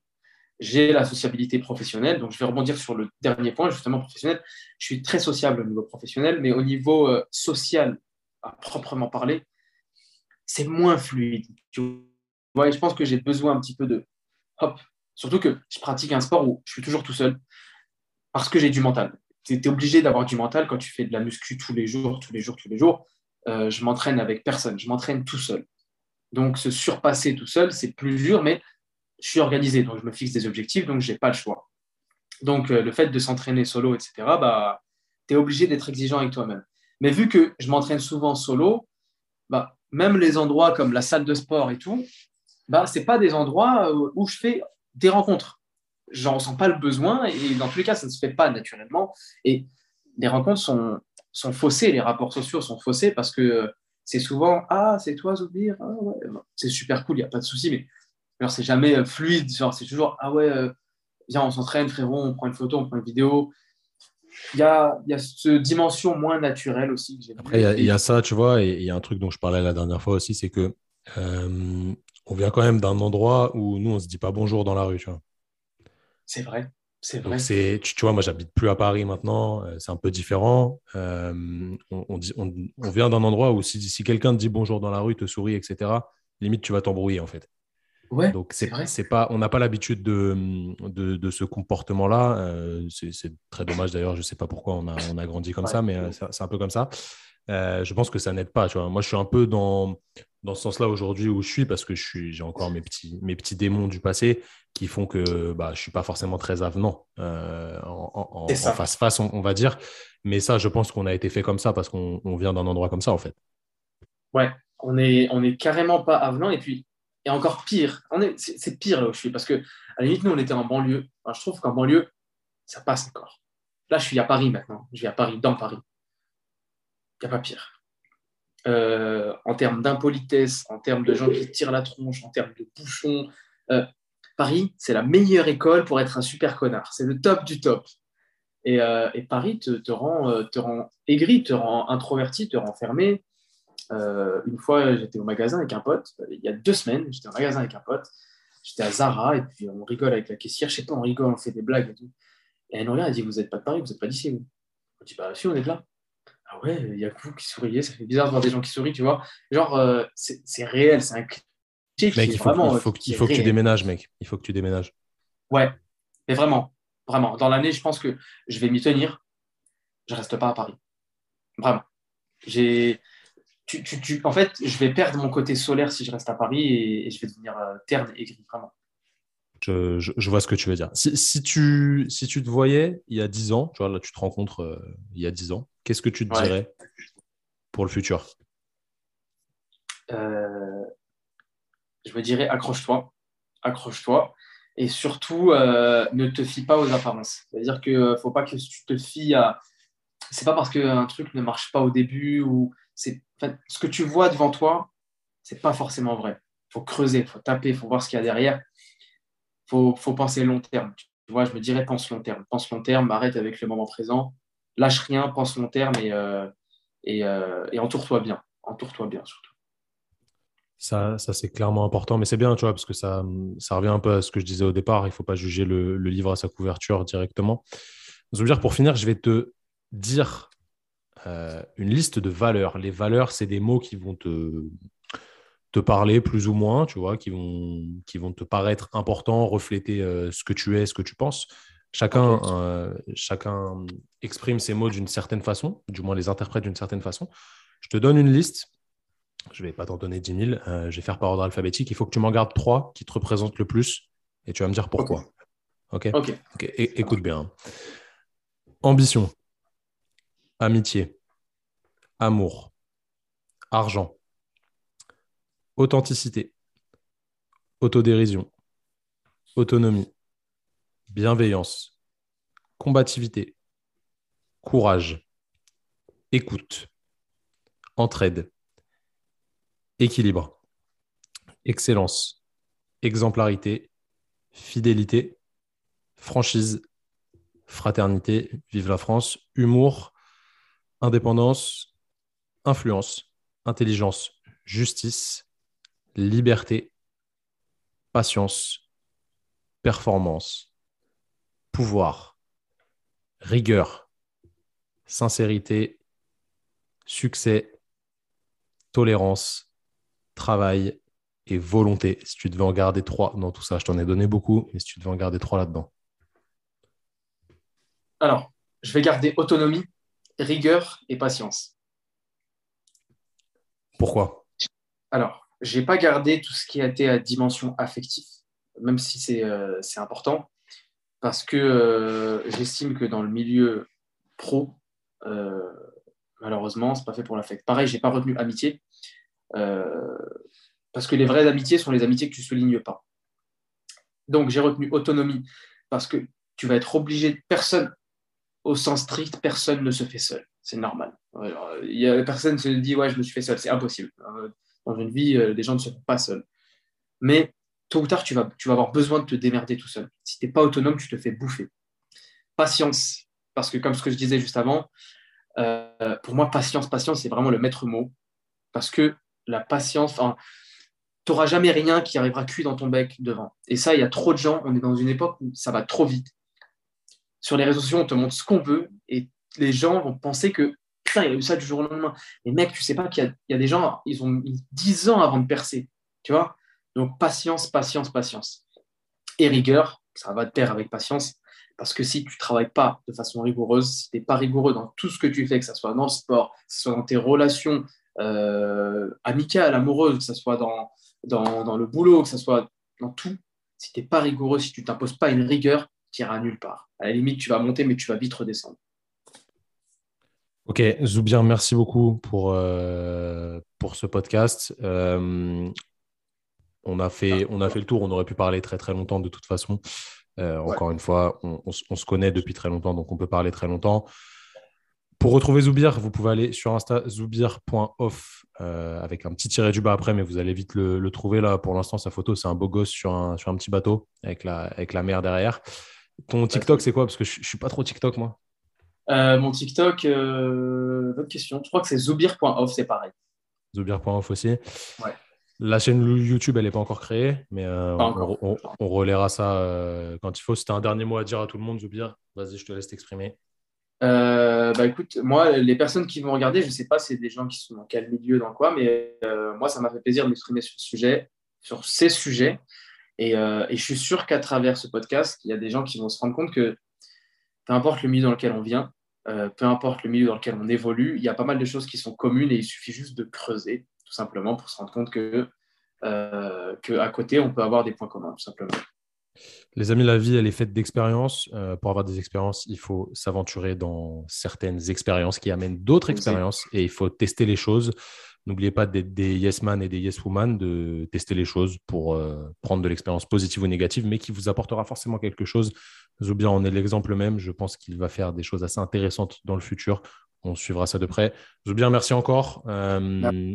J'ai la sociabilité professionnelle, donc je vais rebondir sur le dernier point, justement professionnel. Je suis très sociable au niveau professionnel, mais au niveau euh, social, à proprement parler, c'est moins fluide. Tu je pense que j'ai besoin un petit peu de hop. Surtout que je pratique un sport où je suis toujours tout seul parce que j'ai du mental. Tu es obligé d'avoir du mental quand tu fais de la muscu tous les jours, tous les jours, tous les jours. Euh, je m'entraîne avec personne, je m'entraîne tout seul. Donc, se surpasser tout seul, c'est plus dur, mais je suis organisé, donc je me fixe des objectifs, donc je n'ai pas le choix. Donc, euh, le fait de s'entraîner solo, etc., bah, tu es obligé d'être exigeant avec toi-même. Mais vu que je m'entraîne souvent solo, bah, même les endroits comme la salle de sport et tout, bah, ce pas des endroits euh, où je fais des rencontres j'en ressens pas le besoin et dans tous les cas, ça ne se fait pas naturellement. Et les rencontres sont, sont faussées, les rapports sociaux sont faussés parce que c'est souvent Ah, c'est toi, Zoubir ah, C'est super cool, il n'y a pas de souci, mais c'est jamais euh, fluide. Genre, c'est toujours Ah ouais, euh, viens, on s'entraîne, frérot, on prend une photo, on prend une vidéo. Il y a, il y a cette dimension moins naturelle aussi. Après, il y, a, ça, tu vois, et il y a un truc dont je parlais la dernière fois aussi, c'est que euh, on vient quand même d'un endroit où nous, on se dit pas bonjour dans la rue, tu vois. C'est vrai. C'est vrai. tu, vois, moi, j'habite plus à Paris maintenant. C'est un peu différent. Euh, on, vient d'un endroit où si, quelqu'un te dit bonjour dans la rue, te sourit, etc., limite, tu vas t'embrouiller, en fait. Ouais, Donc, c'est pas, on n'a pas l'habitude de, de, ce comportement-là. Euh, c'est très dommage, d'ailleurs. Je ne sais pas pourquoi on a, on a grandi comme ça, mais c'est un peu comme ça. je pense que ça n'aide pas. Tu vois. Moi, je suis un peu dans, dans ce sens-là aujourd'hui où je suis parce que j'ai encore mes petits, mes petits démons du passé qui font que bah, je ne suis pas forcément très avenant euh, en, face-face, on, va dire. Mais ça, je pense qu'on a été fait comme ça parce qu'on vient d'un endroit comme ça, en fait. Ouais, on n'est on est carrément pas avenant. Et puis, et encore pire, c'est pire là où je suis parce que, à la limite, nous, on était en banlieue. je trouve qu'en banlieue, ça passe encore. Là, je suis à Paris maintenant. Je vis à Paris, dans Paris. Il n'y a pas pire. Euh, en termes d'impolitesse, en termes de gens qui tirent la tronche, en termes de bouchons. Euh, Paris, c'est la meilleure école pour être un super connard. C'est le top du top. Et, euh, Paris te, rend, te rend aigri, te rend introverti, te rend fermé. Une fois, j'étais au magasin avec un pote, il y a deux semaines, j'étais au magasin avec un pote, j'étais à Zara, et puis on rigole avec la caissière, je sais pas, on rigole, on fait des blagues et tout. Et elle nous regarde, elle dit, vous n'êtes pas de Paris, vous n'êtes pas d'ici, vous. On dit, bah si, on est de là ah ouais, il y a que vous qui souriez, ça fait bizarre de voir des gens qui sourient, tu vois. Genre, euh, c'est réel, c'est un cliché. Mec, il faut, vraiment, il faut, il faut que tu déménages, mec. Il faut que tu déménages. Ouais, mais vraiment, vraiment. Dans l'année, je pense que je vais m'y tenir. Je reste pas à Paris. Vraiment. J'ai. Tu, tu, tu... En fait, je vais perdre mon côté solaire si je reste à Paris et, je vais devenir euh, terne et gris, vraiment. Je, vois ce que tu veux dire. Si, tu, si tu te voyais il y a 10 ans, tu vois, là, tu te rencontres euh, il y a 10 ans, qu'est-ce que tu te dirais pour le futur? Euh, Je me dirais accroche-toi. Accroche-toi. Et surtout, euh, ne te fie pas aux apparences. C'est-à-dire qu'il ne faut pas que tu te fies à. C'est pas parce qu'un truc ne marche pas au début ou ce que tu vois devant toi, c'est pas forcément vrai. Il faut creuser, il faut taper, il faut voir ce qu'il y a derrière faut, faut penser long terme. Tu vois, je me dirais pense long terme. Pense long terme, arrête avec le moment présent, lâche rien, pense long terme et, euh, euh, et entoure-toi bien. Entoure-toi bien surtout. Ça, ça c'est clairement important, mais c'est bien, tu vois, parce que ça, ça revient un peu à ce que je disais au départ. Il ne faut pas juger le, le, livre à sa couverture directement. dire, pour finir, je vais te dire euh, une liste de valeurs. Les valeurs, c'est des mots qui vont te, te parler plus ou moins, tu vois, qui vont, qui vont te paraître importants, refléter euh, ce que tu es, ce que tu penses. Chacun, euh, chacun exprime ses mots d'une certaine façon, du moins les interprète d'une certaine façon. Je te donne une liste. Je ne vais pas t'en donner 10 000. Euh, je vais faire par ordre alphabétique. Il faut que tu m'en gardes trois qui te représentent le plus et tu vas me dire pourquoi. Ok. Ok. écoute bien. Ambition, amitié, amour, argent, authenticité, autodérision, autonomie, bienveillance, combativité, courage, écoute, entraide, équilibre, excellence, exemplarité, fidélité, franchise, fraternité, vive la France, humour, indépendance, influence, intelligence, justice, liberté, patience, performance, pouvoir, rigueur, sincérité, succès, tolérance, travail et volonté. Si tu devais en garder trois dans tout ça, je t'en ai donné beaucoup, mais si tu devais en garder trois là-dedans. Alors, je vais garder autonomie, rigueur et patience. Pourquoi? Alors, j'ai pas gardé tout ce qui a été à dimension affective, même si c'est euh, important, parce que euh, j'estime que dans le milieu pro, euh, malheureusement, c'est pas fait pour l'affect. Pareil, j'ai pas retenu amitié, parce que les vraies amitiés sont les amitiés que tu soulignes pas. Donc j'ai retenu autonomie, parce que tu vas être obligé, personne, au sens strict, personne ne se fait seul. C'est normal. Y a, personne se dit, ouais, je me suis fait seul. C'est impossible dans une vie, euh, les gens ne se font pas seuls. Mais tôt ou tard, tu vas, tu vas avoir besoin de te démerder tout seul. Si tu n'es pas autonome, tu te fais bouffer. Patience, parce que comme ce que je disais juste avant, euh, pour moi, patience, patience, c'est vraiment le maître mot. Parce que la patience, tu n'auras jamais rien qui arrivera cuit dans ton bec devant. Et ça, il y a trop de gens, on est dans une époque où ça va trop vite. Sur les réseaux sociaux, on te montre ce qu'on veut et les gens vont penser que putain, il a eu ça du jour au lendemain. Mais mec, tu sais pas qu'il y, a des gens, ils ont mis 10 ans avant de percer. Tu Donc, patience, patience, patience. Et rigueur, ça va de pair avec patience. Parce que si tu ne travailles pas de façon rigoureuse, si tu n'es pas rigoureux dans tout ce que tu fais, que ce soit dans le sport, que ce soit dans tes relations euh, amicales, amoureuses, que ce soit dans, dans, le boulot, que ce soit dans tout, si tu n'es pas rigoureux, si tu t'imposes pas une rigueur, tu iras nulle part. À la limite, tu vas monter, mais tu vas vite redescendre. Ok, Zoubien, merci beaucoup pour, euh, pour ce podcast. Euh, on, a fait, on a fait le tour, on aurait pu parler très très longtemps de toute façon. Euh, encore une fois, on, se connaît depuis très longtemps, donc on peut parler très longtemps. Pour retrouver Zoubir, vous pouvez aller sur Insta zoubir.off avec un petit tiré du bas après, mais vous allez vite le, trouver là. Pour l'instant, sa photo, c'est un beau gosse sur un, sur un petit bateau avec la, avec la mer derrière. Ton TikTok, c'est quoi? Parce que je, ne suis pas trop TikTok, moi. Euh, mon TikTok, euh, votre question. Je crois que c'est zoubir.off, c'est pareil. Zoubir.off aussi. La chaîne YouTube, elle n'est pas encore créée, mais euh, on, on, relaiera ça quand il faut. Si tu as un dernier mot à dire à tout le monde, Zoubir, vas-y, je te laisse t'exprimer. bah écoute, moi, les personnes qui vont regarder, je ne sais pas c'est des gens qui sont dans quel milieu, dans quoi, mais moi, ça m'a fait plaisir de m'exprimer sur ce sujet, sur ces sujets. Et, et je suis sûr qu'à travers ce podcast, il y a des gens qui vont se rendre compte que peu importe le milieu dans lequel on vient, euh, peu importe le milieu dans lequel on évolue, il y a pas mal de choses qui sont communes et il suffit juste de creuser, tout simplement, pour se rendre compte que, euh, qu'à côté, on peut avoir des points communs, tout simplement. Les amis, la vie, elle est faite d'expériences. Euh, pour avoir des expériences, il faut s'aventurer dans certaines expériences qui amènent d'autres expériences et il faut tester les choses. N'oubliez pas d'être des yes man et des yes woman, de tester les choses pour euh, prendre de l'expérience positive ou négative, mais qui vous apportera forcément quelque chose. Zoubia en est l'exemple même. Je pense qu'il va faire des choses assez intéressantes dans le futur. On suivra ça de près. Zoubia, merci encore. Euh,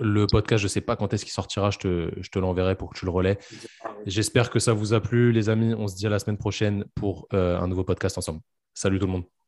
le podcast, je ne sais pas quand est-ce qu'il sortira, je te, l'enverrai pour que tu le relais. J'espère que ça vous a plu, les amis. On se dit à la semaine prochaine pour euh, un nouveau podcast ensemble. Salut tout le monde.